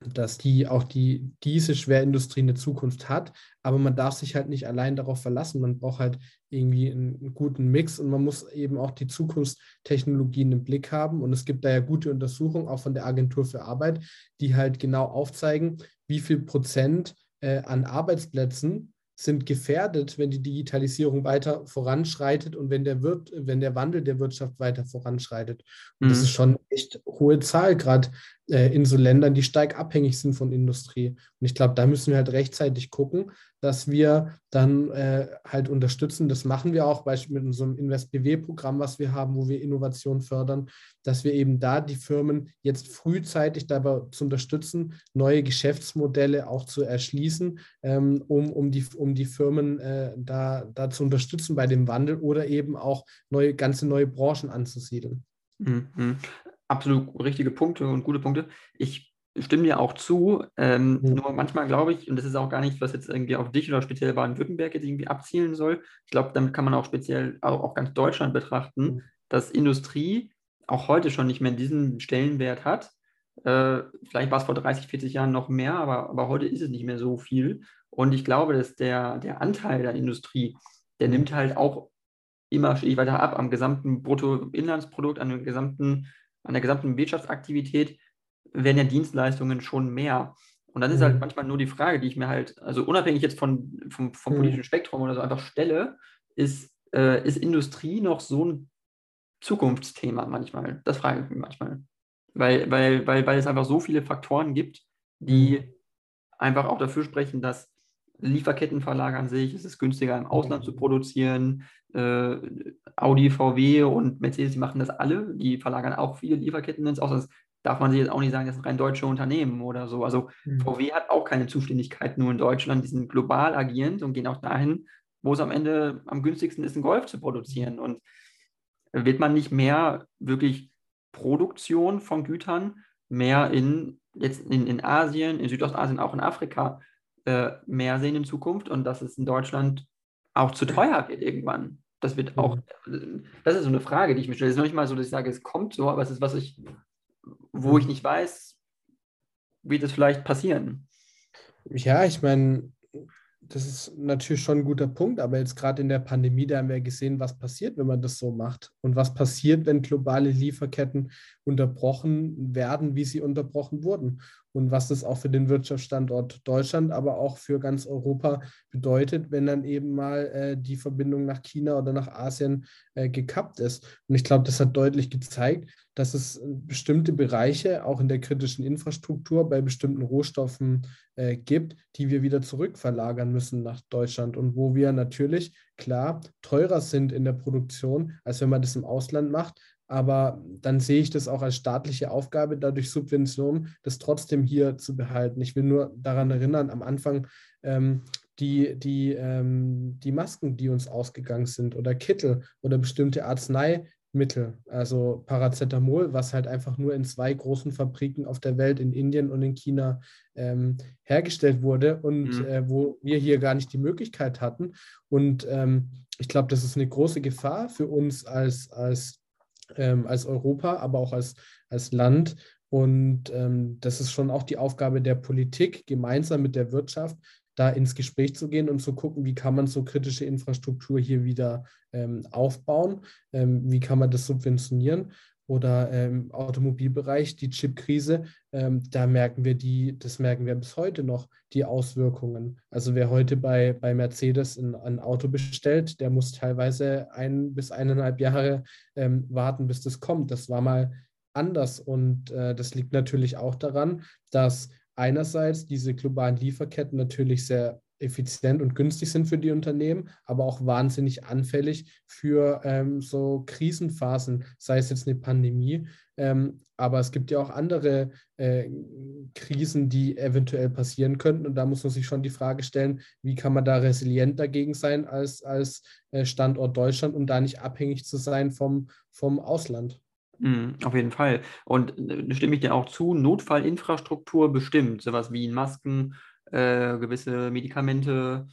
S2: dass die auch die, diese Schwerindustrie eine Zukunft hat, aber man darf sich halt nicht allein darauf verlassen. Man braucht halt irgendwie einen, guten Mix und man muss eben auch die Zukunftstechnologien im Blick haben. Und es gibt da ja gute Untersuchungen, auch von der Agentur für Arbeit, die halt genau aufzeigen, wie viel Prozent äh, an Arbeitsplätzen sind gefährdet, wenn die Digitalisierung weiter voranschreitet und wenn der, Wirt, wenn der Wandel der Wirtschaft weiter voranschreitet. Und mhm. das ist schon echt hohe Zahl, gerade äh, in so Ländern, die stark abhängig sind von Industrie. Und ich glaube, da müssen wir halt rechtzeitig gucken, dass wir dann äh, halt unterstützen. Das machen wir auch beispielsweise mit unserem InvestBW-Programm, was wir haben, wo wir Innovation fördern, dass wir eben da die Firmen jetzt frühzeitig dabei zu unterstützen, neue Geschäftsmodelle auch zu erschließen, ähm, um, um, die, um die Firmen äh, da, da zu unterstützen bei dem Wandel oder eben auch neue, ganze neue Branchen anzusiedeln.
S1: Mhm absolut richtige Punkte und gute Punkte. Ich stimme dir auch zu. Ähm, mhm. Nur manchmal glaube ich, und das ist auch gar nicht, was jetzt irgendwie auf dich oder speziell Baden-Württemberg jetzt irgendwie abzielen soll. Ich glaube, damit kann man auch speziell auch, auch ganz Deutschland betrachten, mhm. dass Industrie auch heute schon nicht mehr diesen Stellenwert hat. Äh, vielleicht war es vor 30, 40 Jahren noch mehr, aber, aber heute ist es nicht mehr so viel. Und ich glaube, dass der, der Anteil der Industrie, der mhm. nimmt halt auch immer stetig weiter ab am gesamten Bruttoinlandsprodukt, an dem gesamten an der gesamten Wirtschaftsaktivität werden ja Dienstleistungen schon mehr. Und dann ist halt mhm. manchmal nur die Frage, die ich mir halt, also unabhängig jetzt von, vom, vom mhm. politischen Spektrum oder so einfach stelle, ist, äh, ist Industrie noch so ein Zukunftsthema manchmal? Das frage ich mich manchmal. Weil, weil, weil, weil es einfach so viele Faktoren gibt, die mhm. einfach auch dafür sprechen, dass Lieferketten verlagern sich, es ist günstiger im Ausland zu produzieren. Äh, Audi, VW und Mercedes, die machen das alle, die verlagern auch viele Lieferketten ins Ausland. Darf man sich jetzt auch nicht sagen, das sind rein deutsche Unternehmen oder so. Also mhm. VW hat auch keine Zuständigkeit nur in Deutschland, die sind global agierend und gehen auch dahin, wo es am Ende am günstigsten ist, einen Golf zu produzieren. Und wird man nicht mehr wirklich Produktion von Gütern mehr in, jetzt in, in Asien, in Südostasien, auch in Afrika äh, mehr sehen in Zukunft und dass es in Deutschland auch zu teuer wird irgendwann. Das wird auch, mhm. das ist so eine Frage, die ich mir stelle. Es ist noch nicht mal so, dass ich sage, es kommt so, aber es ist was ich, wo ich nicht weiß, wird es vielleicht passieren.
S2: Ja, ich meine, das ist natürlich schon ein guter Punkt, aber jetzt gerade in der Pandemie, da haben wir gesehen, was passiert, wenn man das so macht und was passiert, wenn globale Lieferketten unterbrochen werden, wie sie unterbrochen wurden und was das auch für den Wirtschaftsstandort Deutschland, aber auch für ganz Europa bedeutet, wenn dann eben mal äh, die Verbindung nach China oder nach Asien äh, gekappt ist. Und ich glaube, das hat deutlich gezeigt, dass es äh, bestimmte Bereiche auch in der kritischen Infrastruktur bei bestimmten Rohstoffen äh, gibt, die wir wieder zurückverlagern müssen nach Deutschland und wo wir natürlich klar teurer sind in der Produktion, als wenn man das im Ausland macht. Aber dann sehe ich das auch als staatliche Aufgabe, dadurch Subventionen, das trotzdem hier zu behalten. Ich will nur daran erinnern, am Anfang ähm, die, die, ähm, die Masken, die uns ausgegangen sind oder Kittel oder bestimmte Arznei, Mittel, also Paracetamol, was halt einfach nur in zwei großen Fabriken auf der Welt, in Indien und in China, ähm, hergestellt wurde und mhm. äh, wo wir hier gar nicht die Möglichkeit hatten. Und ähm, ich glaube, das ist eine große Gefahr für uns als, als, ähm, als Europa, aber auch als, als Land. Und ähm, das ist schon auch die Aufgabe der Politik, gemeinsam mit der Wirtschaft, da ins Gespräch zu gehen und zu gucken, wie kann man so kritische Infrastruktur hier wieder ähm, aufbauen, ähm, wie kann man das subventionieren. Oder im ähm, Automobilbereich, die Chipkrise, ähm, da merken wir die, das merken wir bis heute noch, die Auswirkungen. Also wer heute bei, bei Mercedes ein, ein Auto bestellt, der muss teilweise ein bis eineinhalb Jahre ähm, warten, bis das kommt. Das war mal anders. Und äh, das liegt natürlich auch daran, dass einerseits diese globalen Lieferketten natürlich sehr effizient und günstig sind für die Unternehmen, aber auch wahnsinnig anfällig für ähm, so Krisenphasen, sei es jetzt eine Pandemie. Ähm, aber es gibt ja auch andere äh, Krisen, die eventuell passieren könnten. Und da muss man sich schon die Frage stellen, wie kann man da resilient dagegen sein als, als äh, Standort Deutschland, um da nicht abhängig zu sein vom, vom Ausland.
S1: Mhm, auf jeden Fall. Und äh, stimme ich dir auch zu, Notfallinfrastruktur bestimmt, sowas wie Masken, äh, gewisse Medikamente,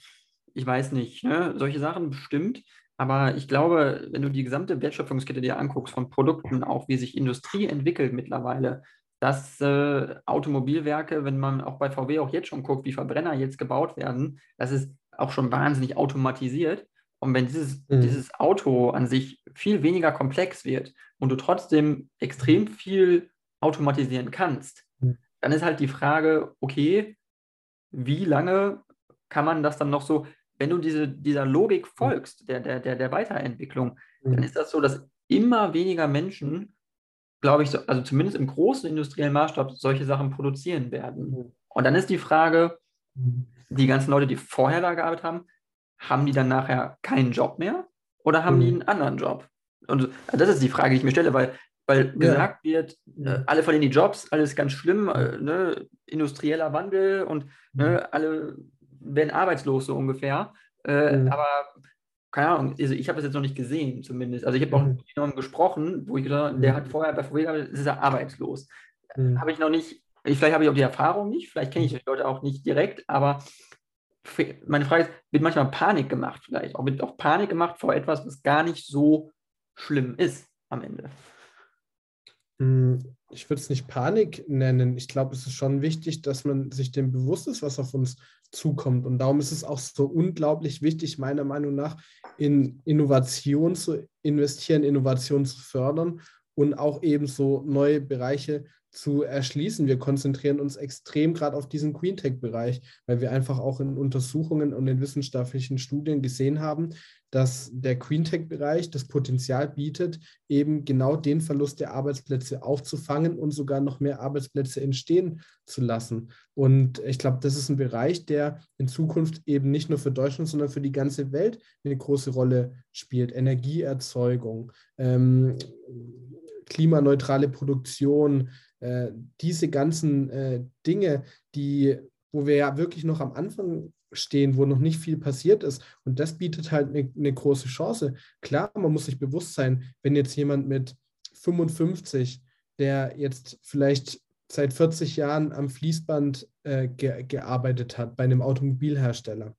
S1: ich weiß nicht, ne? solche Sachen bestimmt. Aber ich glaube, wenn du die gesamte Wertschöpfungskette dir anguckst, von Produkten, auch wie sich Industrie entwickelt mittlerweile, dass äh, Automobilwerke, wenn man auch bei VW auch jetzt schon guckt, wie Verbrenner jetzt gebaut werden, das ist auch schon wahnsinnig automatisiert. Und wenn dieses, mhm. dieses Auto an sich viel weniger komplex wird und du trotzdem extrem mhm. viel automatisieren kannst, mhm. dann ist halt die Frage, okay, wie lange kann man das dann noch so, wenn du diese, dieser Logik mhm. folgst, der, der, der, der Weiterentwicklung, mhm. dann ist das so, dass immer weniger Menschen, glaube ich, so, also zumindest im großen industriellen Maßstab, solche Sachen produzieren werden. Mhm. Und dann ist die Frage, die ganzen Leute, die vorher da gearbeitet haben, haben die dann nachher keinen Job mehr oder haben mhm. die einen anderen Job? Und das ist die Frage, die ich mir stelle, weil, weil ja. gesagt wird, äh, alle verlieren die Jobs, alles ganz schlimm, äh, ne? industrieller Wandel und ne, mhm. alle werden arbeitslos so ungefähr. Äh, mhm. Aber keine Ahnung, also ich habe es jetzt noch nicht gesehen zumindest. Also ich habe auch mhm. mit jemandem gesprochen, wo ich gesagt der hat mhm. vorher bei VW gearbeitet, ist er arbeitslos. Mhm. Habe ich noch nicht, vielleicht habe ich auch die Erfahrung nicht, vielleicht kenne ich die Leute auch nicht direkt, aber meine Frage ist, wird manchmal Panik gemacht vielleicht? Auch wird auch Panik gemacht vor etwas, was gar nicht so schlimm ist am Ende?
S2: Hm, ich würde es nicht Panik nennen. Ich glaube, es ist schon wichtig, dass man sich dem bewusst ist, was auf uns zukommt. Und darum ist es auch so unglaublich wichtig, meiner Meinung nach, in Innovation zu investieren, Innovation zu fördern und auch eben so neue Bereiche zu erschließen. Wir konzentrieren uns extrem gerade auf diesen Green Tech-Bereich, weil wir einfach auch in Untersuchungen und in wissenschaftlichen Studien gesehen haben, dass der Green Tech-Bereich das Potenzial bietet, eben genau den Verlust der Arbeitsplätze aufzufangen und sogar noch mehr Arbeitsplätze entstehen zu lassen. Und ich glaube, das ist ein Bereich, der in Zukunft eben nicht nur für Deutschland, sondern für die ganze Welt eine große Rolle spielt. Energieerzeugung, ähm, klimaneutrale Produktion, äh, diese ganzen äh, Dinge, die, wo wir ja wirklich noch am Anfang stehen, wo noch nicht viel passiert ist. Und das bietet halt eine, eine große Chance. Klar, man muss sich bewusst sein, wenn jetzt jemand mit 55, der jetzt vielleicht seit 40 Jahren am Fließband äh, ge gearbeitet hat bei einem Automobilhersteller,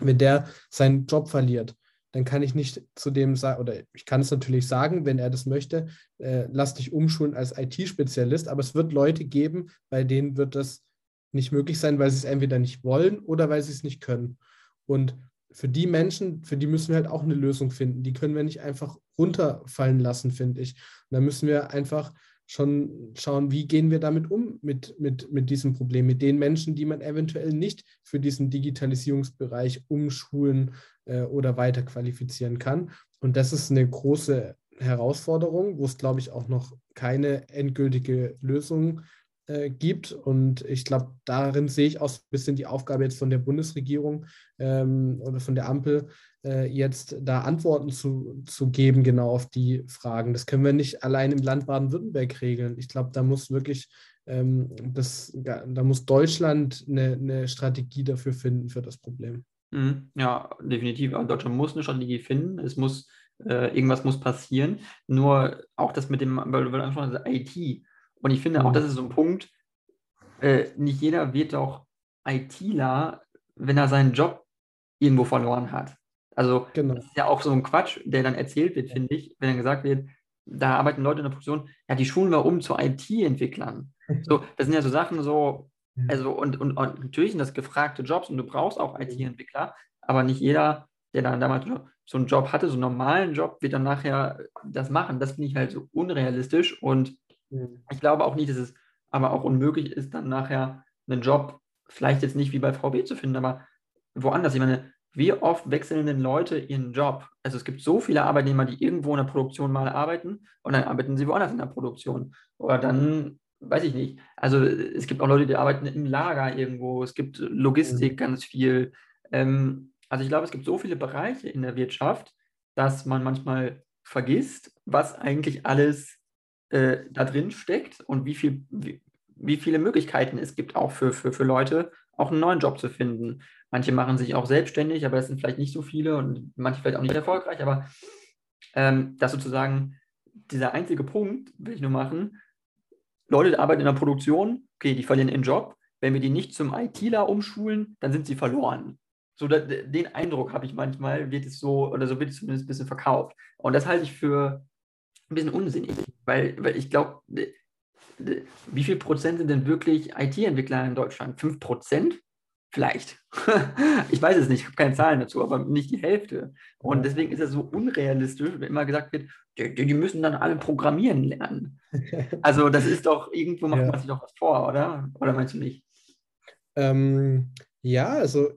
S2: wenn der seinen Job verliert, dann kann ich nicht zu dem sagen, oder ich kann es natürlich sagen, wenn er das möchte, äh, lass dich umschulen als IT-Spezialist, aber es wird Leute geben, bei denen wird das nicht möglich sein, weil sie es entweder nicht wollen oder weil sie es nicht können. Und für die Menschen, für die müssen wir halt auch eine Lösung finden. Die können wir nicht einfach runterfallen lassen, finde ich. Und da müssen wir einfach schon schauen, wie gehen wir damit um, mit, mit, mit diesem Problem, mit den Menschen, die man eventuell nicht für diesen Digitalisierungsbereich umschulen äh, oder weiterqualifizieren kann. Und das ist eine große Herausforderung, wo es, glaube ich, auch noch keine endgültige Lösung äh, gibt. Und ich glaube, darin sehe ich auch ein bisschen die Aufgabe jetzt von der Bundesregierung ähm, oder von der Ampel, äh, jetzt da Antworten zu, zu geben, genau auf die Fragen. Das können wir nicht allein im Land Baden-Württemberg regeln. Ich glaube, da muss wirklich ähm, das, da muss Deutschland eine, eine Strategie dafür finden für das Problem.
S1: Mhm. Ja, definitiv. Deutschland muss eine Strategie finden. Es muss äh, irgendwas muss passieren. Nur auch das mit dem, weil du angesprochen hast, IT. Und ich finde auch, mhm. das ist so ein Punkt, äh, nicht jeder wird doch ITler, wenn er seinen Job irgendwo verloren hat. Also genau. das ist ja auch so ein Quatsch, der dann erzählt wird, finde ich, wenn dann gesagt wird, da arbeiten Leute in der Produktion, ja, die schulen wir um zu IT-Entwicklern. So, das sind ja so Sachen so, also und, und, und, natürlich sind das gefragte Jobs und du brauchst auch IT-Entwickler, aber nicht jeder, der dann damals so einen Job hatte, so einen normalen Job, wird dann nachher das machen. Das finde ich halt so unrealistisch und mhm. ich glaube auch nicht, dass es aber auch unmöglich ist, dann nachher einen Job, vielleicht jetzt nicht wie bei VW zu finden, aber woanders. Ich meine, wie oft wechseln denn Leute ihren Job? Also es gibt so viele Arbeitnehmer, die irgendwo in der Produktion mal arbeiten und dann arbeiten sie woanders in der Produktion. Oder dann, weiß ich nicht. Also es gibt auch Leute, die arbeiten im Lager irgendwo. Es gibt Logistik mhm. ganz viel. Ähm, also ich glaube, es gibt so viele Bereiche in der Wirtschaft, dass man manchmal vergisst, was eigentlich alles äh, da drin steckt und wie, viel, wie, wie viele Möglichkeiten es gibt auch für, für, für Leute, auch einen neuen Job zu finden. Manche machen sich auch selbstständig, aber das sind vielleicht nicht so viele und manche vielleicht auch nicht erfolgreich, aber ähm, das sozusagen dieser einzige Punkt, will ich nur machen, Leute arbeiten in der Produktion, okay, die verlieren ihren Job. Wenn wir die nicht zum ITler umschulen, dann sind sie verloren. So da, den Eindruck habe ich manchmal, wird es so, oder so wird es zumindest ein bisschen verkauft. Und das halte ich für ein bisschen unsinnig, weil, weil ich glaube, wie viel Prozent sind denn wirklich IT-Entwickler in Deutschland? Fünf Prozent? Vielleicht. ich weiß es nicht, ich habe keine Zahlen dazu, aber nicht die Hälfte. Und deswegen ist es so unrealistisch, wenn immer gesagt wird, die, die müssen dann alle programmieren lernen. Also das ist doch, irgendwo macht ja. man sich doch was vor, oder? Oder meinst du nicht?
S2: Ähm, ja, also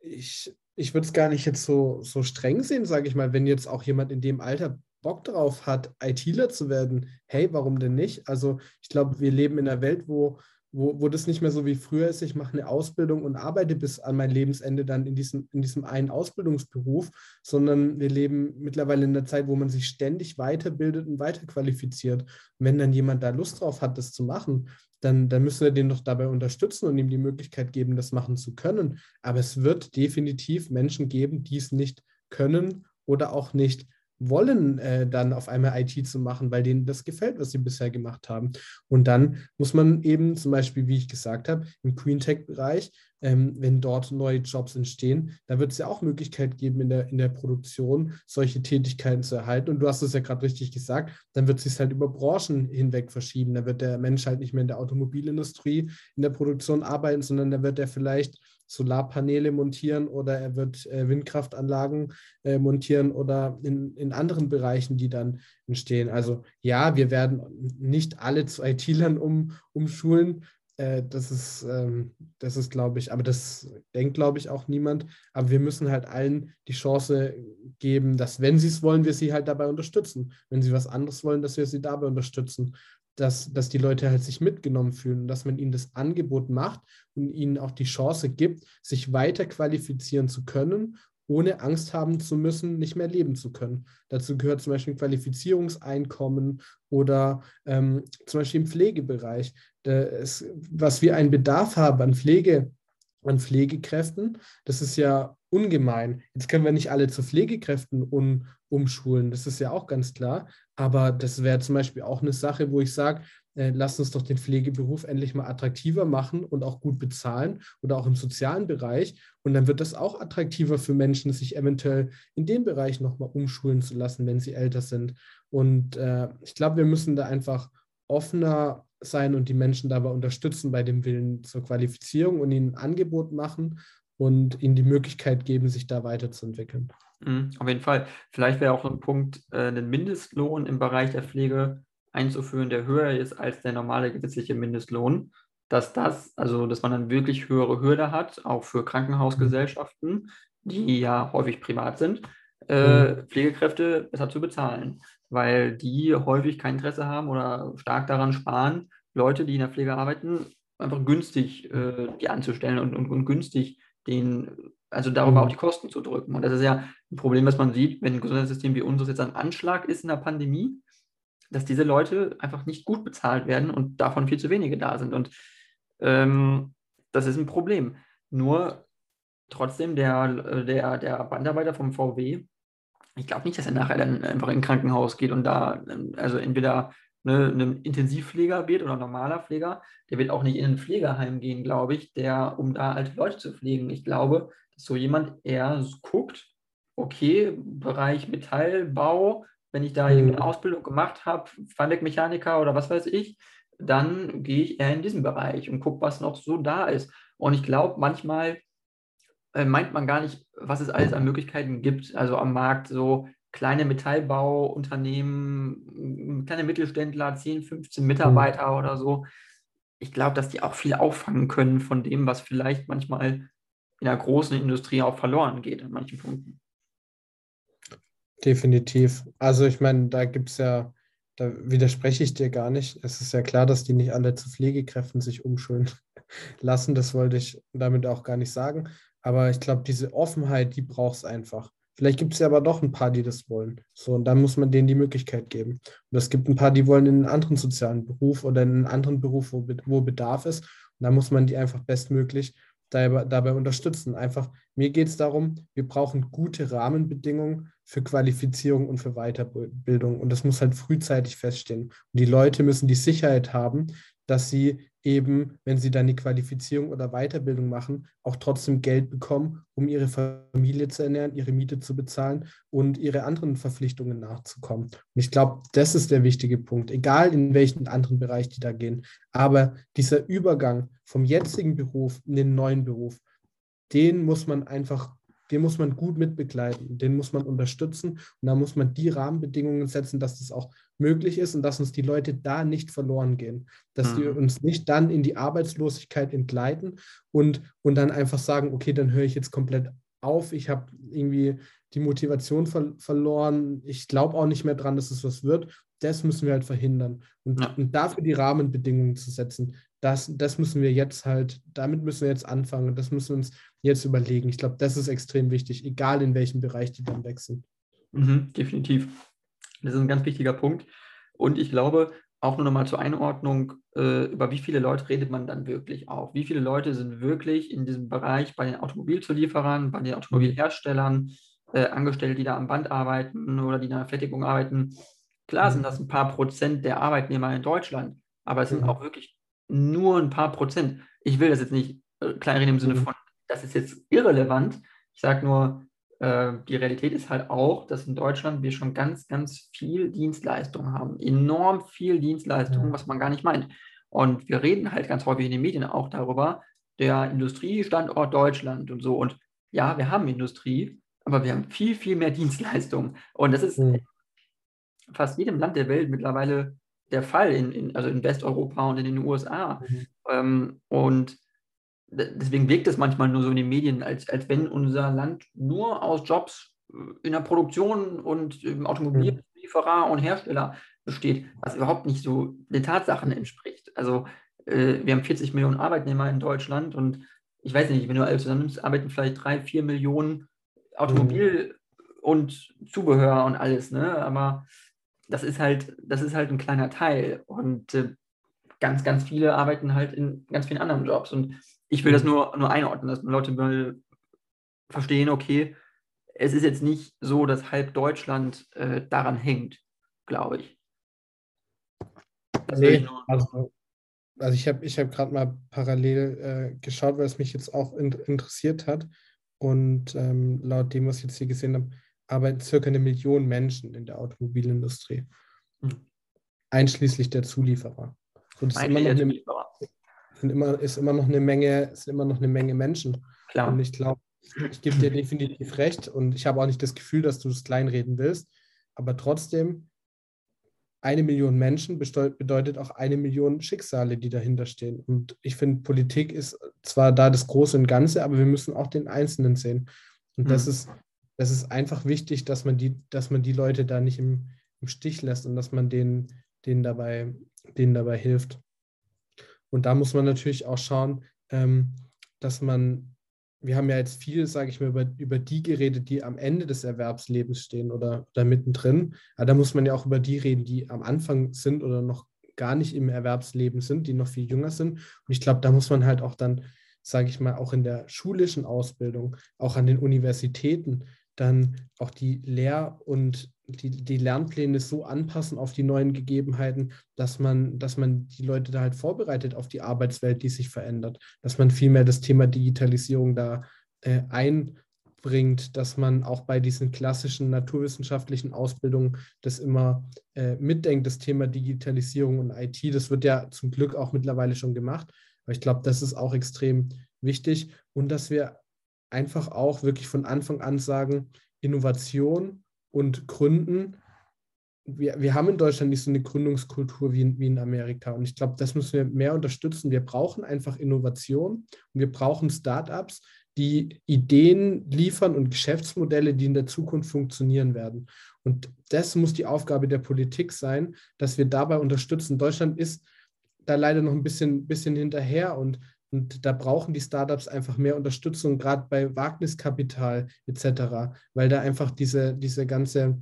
S2: ich, ich würde es gar nicht jetzt so, so streng sehen, sage ich mal, wenn jetzt auch jemand in dem Alter Bock drauf hat, ITler zu werden, hey, warum denn nicht? Also ich glaube, wir leben in einer Welt, wo wo, wo das nicht mehr so wie früher ist, ich mache eine Ausbildung und arbeite bis an mein Lebensende dann in diesem, in diesem einen Ausbildungsberuf, sondern wir leben mittlerweile in einer Zeit, wo man sich ständig weiterbildet und weiterqualifiziert. Und wenn dann jemand da Lust drauf hat, das zu machen, dann, dann müssen wir den doch dabei unterstützen und ihm die Möglichkeit geben, das machen zu können. Aber es wird definitiv Menschen geben, die es nicht können oder auch nicht wollen, äh, dann auf einmal IT zu machen, weil denen das gefällt, was sie bisher gemacht haben. Und dann muss man eben zum Beispiel, wie ich gesagt habe, im Green Tech-Bereich, ähm, wenn dort neue Jobs entstehen, da wird es ja auch Möglichkeit geben, in der, in der Produktion solche Tätigkeiten zu erhalten. Und du hast es ja gerade richtig gesagt, dann wird es sich halt über Branchen hinweg verschieben. Da wird der Mensch halt nicht mehr in der Automobilindustrie in der Produktion arbeiten, sondern da wird er vielleicht Solarpaneele montieren oder er wird äh, Windkraftanlagen äh, montieren oder in, in anderen Bereichen, die dann entstehen. Also ja, wir werden nicht alle zu IT-Lern um, umschulen. Äh, das ist, ähm, das ist, glaube ich, aber das denkt, glaube ich, auch niemand. Aber wir müssen halt allen die Chance geben, dass, wenn sie es wollen, wir sie halt dabei unterstützen. Wenn sie was anderes wollen, dass wir sie dabei unterstützen dass, dass die Leute halt sich mitgenommen fühlen, dass man ihnen das Angebot macht und ihnen auch die Chance gibt, sich weiter qualifizieren zu können, ohne Angst haben zu müssen, nicht mehr leben zu können. Dazu gehört zum Beispiel Qualifizierungseinkommen oder ähm, zum Beispiel im Pflegebereich. Ist, was wir einen Bedarf haben an Pflege, an Pflegekräften, das ist ja ungemein. Jetzt können wir nicht alle zu Pflegekräften um, umschulen, das ist ja auch ganz klar. Aber das wäre zum Beispiel auch eine Sache, wo ich sage, äh, lasst uns doch den Pflegeberuf endlich mal attraktiver machen und auch gut bezahlen oder auch im sozialen Bereich. Und dann wird das auch attraktiver für Menschen, sich eventuell in dem Bereich nochmal umschulen zu lassen, wenn sie älter sind. Und äh, ich glaube, wir müssen da einfach offener sein und die Menschen dabei unterstützen bei dem Willen zur Qualifizierung und ihnen ein Angebot machen und ihnen die Möglichkeit geben, sich da weiterzuentwickeln.
S1: Mhm, auf jeden Fall. Vielleicht wäre auch so ein Punkt, äh, einen Mindestlohn im Bereich der Pflege einzuführen, der höher ist als der normale gesetzliche Mindestlohn. Dass das, also dass man dann wirklich höhere Hürde hat, auch für Krankenhausgesellschaften, die ja häufig privat sind, äh, mhm. Pflegekräfte besser zu bezahlen, weil die häufig kein Interesse haben oder stark daran sparen, Leute, die in der Pflege arbeiten, einfach günstig äh, die anzustellen und, und, und günstig den, also darüber mhm. auch die Kosten zu drücken. Und das ist ja ein Problem, was man sieht, wenn ein Gesundheitssystem wie unseres jetzt ein Anschlag ist in der Pandemie, dass diese Leute einfach nicht gut bezahlt werden und davon viel zu wenige da sind. Und ähm, das ist ein Problem. Nur trotzdem, der, der, der Bandarbeiter vom VW, ich glaube nicht, dass er nachher dann einfach in ein Krankenhaus geht und da, also entweder ne, ein Intensivpfleger wird oder ein normaler Pfleger, der wird auch nicht in ein Pflegeheim gehen, glaube ich, der, um da alte Leute zu pflegen. Ich glaube, so jemand eher guckt, okay, Bereich Metallbau, wenn ich da mhm. irgendeine Ausbildung gemacht habe, Fahrwerkmechaniker oder was weiß ich, dann gehe ich eher in diesen Bereich und gucke, was noch so da ist. Und ich glaube, manchmal äh, meint man gar nicht, was es alles an Möglichkeiten gibt, also am Markt, so kleine Metallbauunternehmen, kleine Mittelständler, 10, 15 Mitarbeiter mhm. oder so. Ich glaube, dass die auch viel auffangen können von dem, was vielleicht manchmal in der großen Industrie auch verloren geht an manchen Punkten.
S2: Definitiv. Also ich meine, da gibt es ja, da widerspreche ich dir gar nicht. Es ist ja klar, dass die nicht alle zu Pflegekräften sich umschulen lassen. Das wollte ich damit auch gar nicht sagen. Aber ich glaube, diese Offenheit, die braucht es einfach. Vielleicht gibt es ja aber doch ein paar, die das wollen. So, und dann muss man denen die Möglichkeit geben. Und es gibt ein paar, die wollen in einen anderen sozialen Beruf oder in einen anderen Beruf, wo, wo Bedarf ist. Und da muss man die einfach bestmöglich dabei, dabei unterstützen. Einfach, mir geht es darum, wir brauchen gute Rahmenbedingungen für Qualifizierung und für Weiterbildung. Und das muss halt frühzeitig feststehen. Und die Leute müssen die Sicherheit haben, dass sie eben, wenn sie dann die Qualifizierung oder Weiterbildung machen, auch trotzdem Geld bekommen, um ihre Familie zu ernähren, ihre Miete zu bezahlen und ihre anderen Verpflichtungen nachzukommen. Und ich glaube, das ist der wichtige Punkt, egal in welchen anderen Bereich die da gehen. Aber dieser Übergang vom jetzigen Beruf in den neuen Beruf, den muss man einfach den muss man gut mitbegleiten, den muss man unterstützen und da muss man die Rahmenbedingungen setzen, dass das auch möglich ist und dass uns die Leute da nicht verloren gehen, dass mhm. die uns nicht dann in die Arbeitslosigkeit entgleiten und, und dann einfach sagen, okay, dann höre ich jetzt komplett auf, ich habe irgendwie die Motivation ver verloren, ich glaube auch nicht mehr dran, dass es was wird. Das müssen wir halt verhindern. Und, ja. und dafür die Rahmenbedingungen zu setzen, das, das müssen wir jetzt halt, damit müssen wir jetzt anfangen. Das müssen wir uns jetzt überlegen. Ich glaube, das ist extrem wichtig, egal in welchem Bereich die dann wechseln.
S1: Mhm, definitiv. Das ist ein ganz wichtiger Punkt. Und ich glaube, auch nur nochmal zur Einordnung, äh, über wie viele Leute redet man dann wirklich auch? Wie viele Leute sind wirklich in diesem Bereich bei den Automobilzulieferern, bei den Automobilherstellern äh, angestellt, die da am Band arbeiten oder die in der Fertigung arbeiten? Klar sind mhm. das ein paar Prozent der Arbeitnehmer in Deutschland, aber es sind mhm. auch wirklich nur ein paar Prozent. Ich will das jetzt nicht äh, kleinreden im Sinne mhm. von, das ist jetzt irrelevant. Ich sage nur, äh, die Realität ist halt auch, dass in Deutschland wir schon ganz, ganz viel Dienstleistung haben. Enorm viel Dienstleistung, ja. was man gar nicht meint. Und wir reden halt ganz häufig in den Medien auch darüber, der Industriestandort Deutschland und so. Und ja, wir haben Industrie, aber wir haben viel, viel mehr Dienstleistung. Und das ist mhm. fast jedem Land der Welt mittlerweile der Fall, in, in, also in Westeuropa und in den USA. Mhm. Ähm, und deswegen wirkt es manchmal nur so in den Medien, als, als wenn unser Land nur aus Jobs äh, in der Produktion und im Automobilieferer und Hersteller besteht, was überhaupt nicht so den Tatsachen entspricht. Also äh, wir haben 40 Millionen Arbeitnehmer in Deutschland und ich weiß nicht, wenn du alle zusammen nimmst, arbeiten vielleicht drei, vier Millionen Automobil- mhm. und Zubehör und alles, ne? Aber das ist halt, das ist halt ein kleiner Teil. Und äh, ganz, ganz viele arbeiten halt in ganz vielen anderen Jobs. Und ich will das nur, nur einordnen, dass Leute mal verstehen, okay, es ist jetzt nicht so, dass halb Deutschland äh, daran hängt, glaube ich.
S2: Das nee, ich also, also ich habe ich hab gerade mal parallel äh, geschaut, weil es mich jetzt auch in, interessiert hat. Und ähm, laut dem, was ich jetzt hier gesehen habe, arbeiten circa eine Million Menschen in der Automobilindustrie. Hm. Einschließlich der Zulieferer. So, das ist immer, eine, sind immer, ist immer noch eine Menge, sind immer noch eine Menge Menschen. Klar. Und ich glaube, ich gebe dir definitiv recht und ich habe auch nicht das Gefühl, dass du es kleinreden willst, aber trotzdem, eine Million Menschen bedeutet auch eine Million Schicksale, die dahinter stehen. Und ich finde, Politik ist zwar da das Große und Ganze, aber wir müssen auch den Einzelnen sehen. Und mhm. das, ist, das ist einfach wichtig, dass man die, dass man die Leute da nicht im, im Stich lässt und dass man denen, denen, dabei, denen dabei hilft. Und da muss man natürlich auch schauen, ähm, dass man wir haben ja jetzt viel, sage ich mal, über, über die geredet, die am Ende des Erwerbslebens stehen oder, oder mittendrin. Aber da muss man ja auch über die reden, die am Anfang sind oder noch gar nicht im Erwerbsleben sind, die noch viel jünger sind. Und ich glaube, da muss man halt auch dann, sage ich mal, auch in der schulischen Ausbildung, auch an den Universitäten, dann auch die Lehr- und die, die Lernpläne so anpassen auf die neuen Gegebenheiten, dass man, dass man die Leute da halt vorbereitet auf die Arbeitswelt, die sich verändert, dass man vielmehr das Thema Digitalisierung da äh, einbringt, dass man auch bei diesen klassischen naturwissenschaftlichen Ausbildungen das immer äh, mitdenkt, das Thema Digitalisierung und IT. Das wird ja zum Glück auch mittlerweile schon gemacht, aber ich glaube, das ist auch extrem wichtig. Und dass wir einfach auch wirklich von Anfang an sagen, Innovation und Gründen. Wir, wir haben in Deutschland nicht so eine Gründungskultur wie in, wie in Amerika. Und ich glaube, das müssen wir mehr unterstützen. Wir brauchen einfach Innovation und wir brauchen Startups, die Ideen liefern und Geschäftsmodelle, die in der Zukunft funktionieren werden. Und das muss die Aufgabe der Politik sein, dass wir dabei unterstützen. Deutschland ist da leider noch ein bisschen, bisschen hinterher und und da brauchen die Startups einfach mehr Unterstützung, gerade bei Wagniskapital etc., weil da einfach diese, diese ganze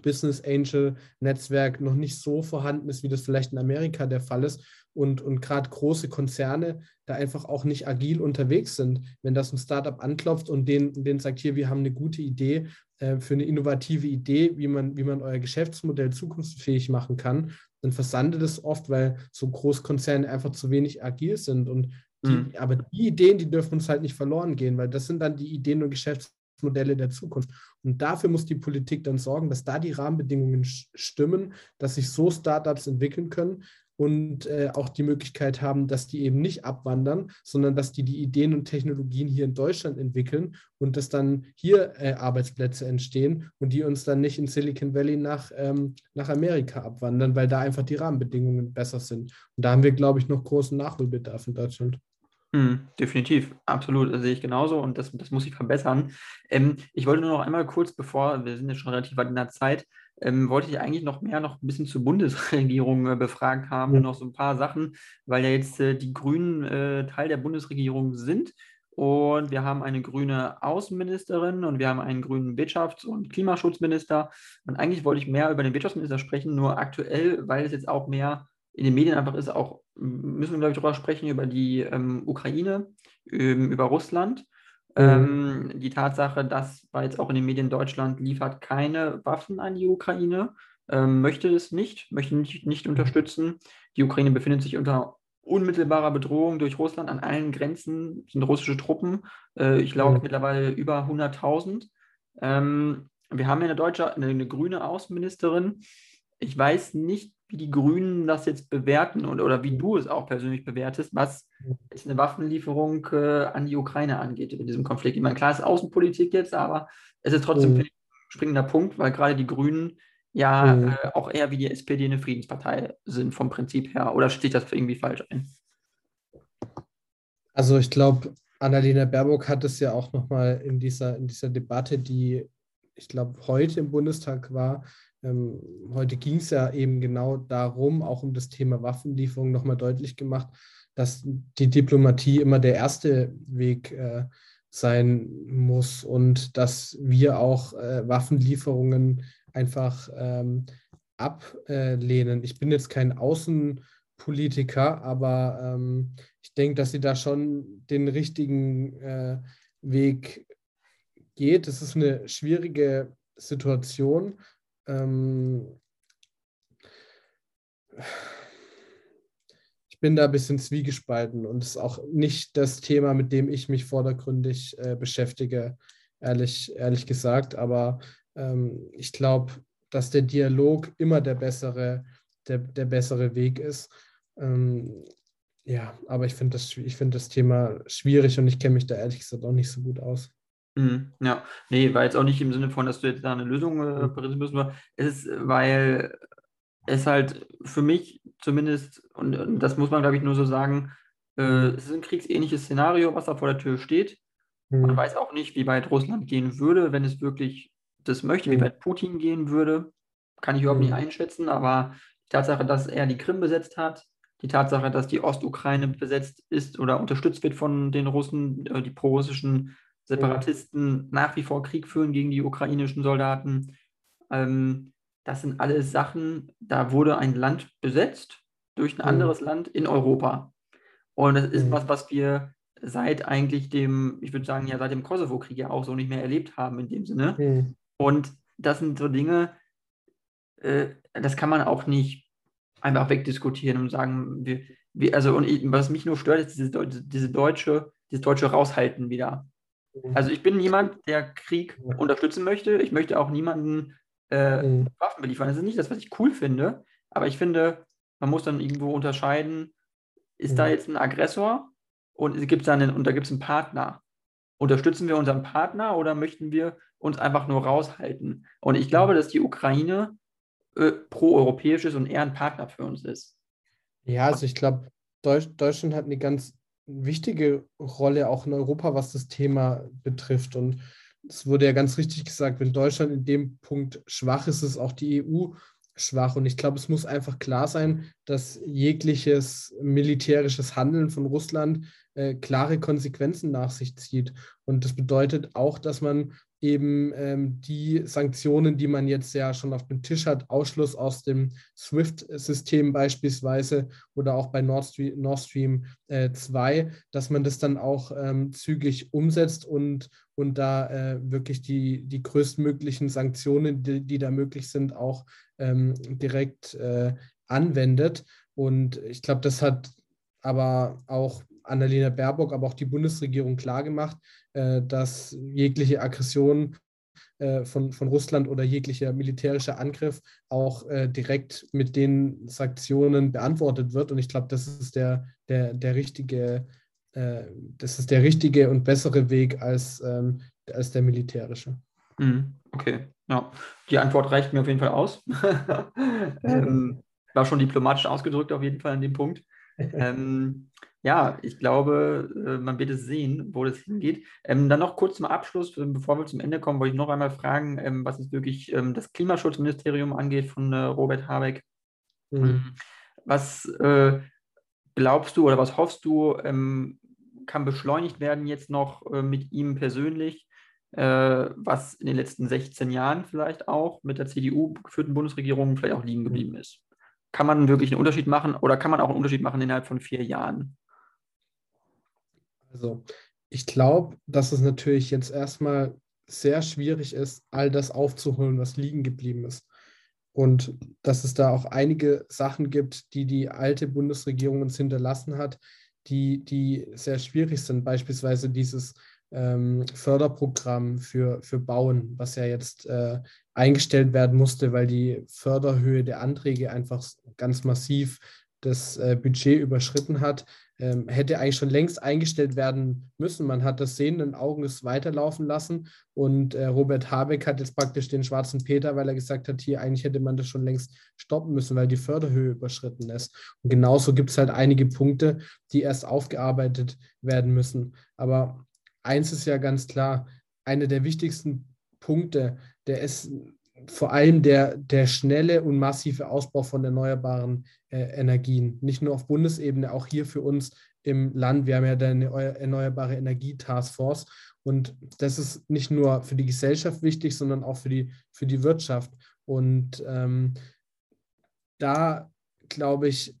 S2: Business Angel Netzwerk noch nicht so vorhanden ist, wie das vielleicht in Amerika der Fall ist. Und, und gerade große Konzerne da einfach auch nicht agil unterwegs sind. Wenn das ein Startup anklopft und denen, denen sagt, hier, wir haben eine gute Idee äh, für eine innovative Idee, wie man, wie man euer Geschäftsmodell zukunftsfähig machen kann, dann versandet es oft, weil so Großkonzerne einfach zu wenig agil sind. Und die, mhm. Aber die Ideen, die dürfen uns halt nicht verloren gehen, weil das sind dann die Ideen und Geschäftsmodelle der Zukunft. Und dafür muss die Politik dann sorgen, dass da die Rahmenbedingungen stimmen, dass sich so Startups entwickeln können und äh, auch die Möglichkeit haben, dass die eben nicht abwandern, sondern dass die die Ideen und Technologien hier in Deutschland entwickeln und dass dann hier äh, Arbeitsplätze entstehen und die uns dann nicht in Silicon Valley nach, ähm, nach Amerika abwandern, weil da einfach die Rahmenbedingungen besser sind. Und da haben wir, glaube ich, noch großen Nachholbedarf in Deutschland.
S1: Mhm, definitiv, absolut, das sehe ich genauso und das, das muss ich verbessern. Ähm, ich wollte nur noch einmal kurz, bevor, wir sind ja schon relativ weit in der Zeit, ähm, wollte ich eigentlich noch mehr noch ein bisschen zur Bundesregierung äh, befragt haben, ja. noch so ein paar Sachen, weil ja jetzt äh, die Grünen äh, Teil der Bundesregierung sind und wir haben eine grüne Außenministerin und wir haben einen grünen Wirtschafts- und Klimaschutzminister und eigentlich wollte ich mehr über den Wirtschaftsminister sprechen, nur aktuell, weil es jetzt auch mehr in den Medien einfach ist, auch müssen wir, glaube ich, darüber sprechen, über die ähm, Ukraine, ähm, über Russland. Mhm. Ähm, die Tatsache, dass, weil jetzt auch in den Medien Deutschland liefert keine Waffen an die Ukraine, ähm, möchte es nicht, möchte nicht, nicht unterstützen. Die Ukraine befindet sich unter unmittelbarer Bedrohung durch Russland. An allen Grenzen sind russische Truppen. Äh, ich glaube mhm. mittlerweile über 100.000. Ähm, wir haben ja eine deutsche, eine, eine grüne Außenministerin. Ich weiß nicht, wie die Grünen das jetzt bewerten und, oder wie du es auch persönlich bewertest, was jetzt eine Waffenlieferung äh, an die Ukraine angeht in diesem Konflikt. Ich meine, klar, ist Außenpolitik jetzt, aber es ist trotzdem mhm. ein springender Punkt, weil gerade die Grünen ja mhm. äh, auch eher wie die SPD eine Friedenspartei sind vom Prinzip her. Oder steht das irgendwie falsch ein?
S2: Also ich glaube, Annalena Baerbock hat es ja auch nochmal in dieser, in dieser Debatte, die ich glaube heute im Bundestag war, ähm, heute ging es ja eben genau darum, auch um das Thema Waffenlieferung nochmal deutlich gemacht, dass die Diplomatie immer der erste Weg äh, sein muss und dass wir auch äh, Waffenlieferungen einfach ähm, ablehnen. Ich bin jetzt kein Außenpolitiker, aber ähm, ich denke, dass sie da schon den richtigen äh, Weg geht. Es ist eine schwierige Situation, ähm, ich bin da ein bisschen zwiegespalten und ist auch nicht das Thema, mit dem ich mich vordergründig äh, beschäftige, ehrlich, ehrlich gesagt. Aber ähm, ich glaube, dass der Dialog immer der bessere, der, der bessere Weg ist. Ähm, Ja, aber ich finde das, find das Thema schwierig und ich kenne mich da ehrlich gesagt auch nicht so gut aus.
S1: Mhm, ja, nee, war jetzt auch nicht im Sinne von, dass du jetzt da eine Lösung äh, mhm. präsentieren müssen. Es ist, weil es halt für mich zumindest, und, und das muss man, glaube ich, nur so sagen, äh, mhm. es ist ein kriegsähnliches Szenario, was da vor der Tür steht. Mhm. Man weiß auch nicht, wie weit Russland gehen würde, wenn es wirklich das möchte, wie mhm. weit Putin gehen würde. Kann ich überhaupt nicht mhm. einschätzen, aber die Tatsache, dass er die Krim besetzt hat, die Tatsache, dass die Ostukraine besetzt ist oder unterstützt wird von den Russen, äh, die prorussischen Separatisten nach wie vor Krieg führen gegen die ukrainischen Soldaten. Ähm, das sind alles Sachen, da wurde ein Land besetzt durch ein anderes Land in Europa. Und das ist was, was wir seit eigentlich dem, ich würde sagen, ja, seit dem Kosovo-Krieg ja auch so nicht mehr erlebt haben in dem Sinne. Und das sind so Dinge, äh, das kann man auch nicht einfach wegdiskutieren und sagen, wir, wir, also und was mich nur stört, ist diese, diese deutsche, dieses deutsche Raushalten wieder. Mhm. Also ich bin niemand, der Krieg unterstützen möchte. Ich möchte auch niemanden äh, mhm. Waffen beliefern. Das ist nicht das, was ich cool finde, aber ich finde, man muss dann irgendwo unterscheiden, ist mhm. da jetzt ein Aggressor und gibt da einen, und da gibt es einen Partner. Unterstützen wir unseren Partner oder möchten wir uns einfach nur raushalten? Und ich glaube, mhm. dass die Ukraine äh, pro-europäisch ist und eher ein Partner für uns ist.
S2: Ja, also ich glaube, Deutsch, Deutschland hat eine ganz wichtige Rolle auch in Europa, was das Thema betrifft. Und es wurde ja ganz richtig gesagt, wenn Deutschland in dem Punkt schwach ist, ist auch die EU schwach. Und ich glaube, es muss einfach klar sein, dass jegliches militärisches Handeln von Russland äh, klare Konsequenzen nach sich zieht. Und das bedeutet auch, dass man eben ähm, die Sanktionen, die man jetzt ja schon auf dem Tisch hat, Ausschluss aus dem SWIFT-System beispielsweise oder auch bei Nord Stream, Nord Stream äh, 2, dass man das dann auch ähm, zügig umsetzt und, und da äh, wirklich die, die größtmöglichen Sanktionen, die, die da möglich sind, auch ähm, direkt äh, anwendet. Und ich glaube, das hat aber auch Annalena Baerbock, aber auch die Bundesregierung klargemacht, äh, dass jegliche Aggression äh, von, von Russland oder jeglicher militärischer Angriff auch äh, direkt mit den Sanktionen beantwortet wird. Und ich glaube, das ist der, der, der richtige, das ist der richtige und bessere Weg als, ähm, als der militärische.
S1: Mhm. Okay, ja. Die Antwort reicht mir auf jeden Fall aus. ähm, war schon diplomatisch ausgedrückt auf jeden Fall an dem Punkt. ähm, ja, ich glaube, äh, man wird es sehen, wo das hingeht. Ähm, dann noch kurz zum Abschluss, äh, bevor wir zum Ende kommen, wollte ich noch einmal fragen, ähm, was es wirklich ähm, das Klimaschutzministerium angeht von äh, Robert Habeck. Mhm. Ähm, was äh, glaubst du oder was hoffst du, ähm, kann beschleunigt werden jetzt noch äh, mit ihm persönlich, äh, was in den letzten 16 Jahren vielleicht auch mit der CDU geführten Bundesregierung vielleicht auch liegen geblieben ist? Kann man wirklich einen Unterschied machen oder kann man auch einen Unterschied machen innerhalb von vier Jahren?
S2: Also ich glaube, dass es natürlich jetzt erstmal sehr schwierig ist, all das aufzuholen, was liegen geblieben ist. Und dass es da auch einige Sachen gibt, die die alte Bundesregierung uns hinterlassen hat, die, die sehr schwierig sind. Beispielsweise dieses ähm, Förderprogramm für, für Bauen, was ja jetzt äh, eingestellt werden musste, weil die Förderhöhe der Anträge einfach ganz massiv das äh, Budget überschritten hat ähm, hätte eigentlich schon längst eingestellt werden müssen. Man hat das sehenden Auges weiterlaufen lassen und äh, Robert Habeck hat jetzt praktisch den schwarzen Peter, weil er gesagt hat, hier eigentlich hätte man das schon längst stoppen müssen, weil die Förderhöhe überschritten ist. Und genauso gibt es halt einige Punkte, die erst aufgearbeitet werden müssen. Aber eins ist ja ganz klar, einer der wichtigsten Punkte, der ist vor allem der, der schnelle und massive Ausbau von erneuerbaren äh, Energien. Nicht nur auf Bundesebene, auch hier für uns im Land. Wir haben ja eine Erneuerbare Energie-Taskforce. Und das ist nicht nur für die Gesellschaft wichtig, sondern auch für die, für die Wirtschaft. Und ähm, da, glaube ich,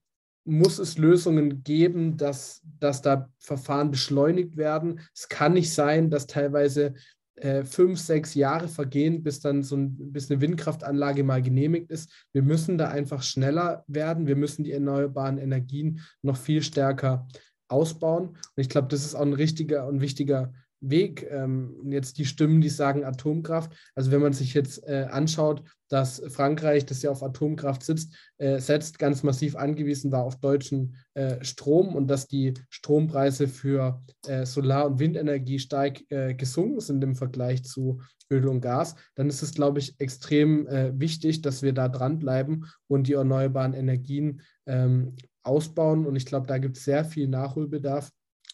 S2: muss es Lösungen geben, dass, dass da Verfahren beschleunigt werden. Es kann nicht sein, dass teilweise äh, fünf, sechs Jahre vergehen, bis dann so ein, bis eine Windkraftanlage mal genehmigt ist. Wir müssen da einfach schneller werden. Wir müssen die erneuerbaren Energien noch viel stärker ausbauen. Und ich glaube, das ist auch ein richtiger und wichtiger Weg. Ähm, jetzt die Stimmen, die sagen Atomkraft. Also wenn man sich jetzt äh, anschaut, dass Frankreich, das ja auf Atomkraft sitzt, äh, setzt, ganz massiv angewiesen war auf deutschen äh, Strom und dass die Strompreise für äh, Solar- und Windenergie stark äh, gesunken sind im Vergleich zu Öl und Gas, dann ist es, glaube ich, extrem äh, wichtig, dass wir da dranbleiben und die erneuerbaren Energien ähm, ausbauen. Und ich glaube, da gibt es sehr viel Nachholbedarf.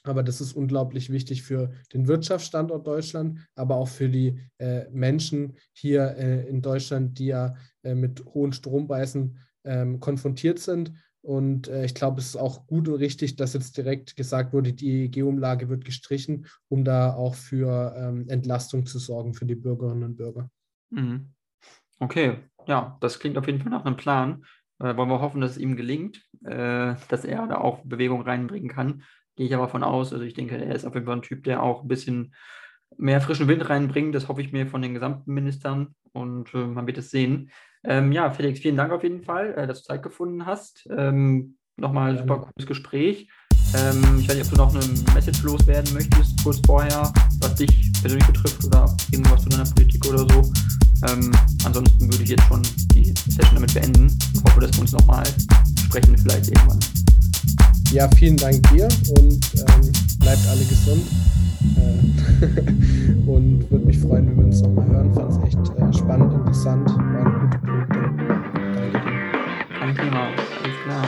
S2: Aber das ist unglaublich wichtig für den Wirtschaftsstandort Deutschland, aber auch für die äh, Menschen hier äh, in Deutschland, die ja äh, mit hohen Strompreisen ähm, konfrontiert sind. Und äh, ich glaube, es ist auch gut und richtig, dass jetzt direkt gesagt wurde, die EEG-Umlage wird gestrichen, um da auch für ähm, Entlastung zu sorgen für die Bürgerinnen und Bürger.
S1: Mhm. Okay, ja, das klingt auf jeden Fall nach einem Plan. Äh, wollen wir hoffen, dass es ihm gelingt, äh, dass er da auch Bewegung reinbringen kann. Gehe ich aber von aus. Also ich denke, er ist auf jeden Fall ein Typ, der auch ein bisschen mehr frischen Wind reinbringt. Das hoffe ich mir von den gesamten Ministern und äh, man wird es sehen. Ähm, ja, Felix, vielen Dank auf jeden Fall, äh, dass du Zeit gefunden hast. Ähm, Nochmal ein super cooles Gespräch. Ähm, ich weiß nicht, ob du noch eine Message loswerden möchtest, kurz vorher, was dich persönlich betrifft oder irgendwas zu deiner Politik oder so. Ähm, ansonsten würde ich jetzt schon die Session damit beenden. Ich hoffe, dass wir uns nochmal sprechen, vielleicht irgendwann.
S2: Ja, vielen Dank dir und ähm, bleibt alle gesund. Äh, und würde mich freuen, wenn wir uns nochmal hören. Fand es echt äh, spannend, interessant, waren gute Punkte. Danke dir. Danke, Maus. Alles klar.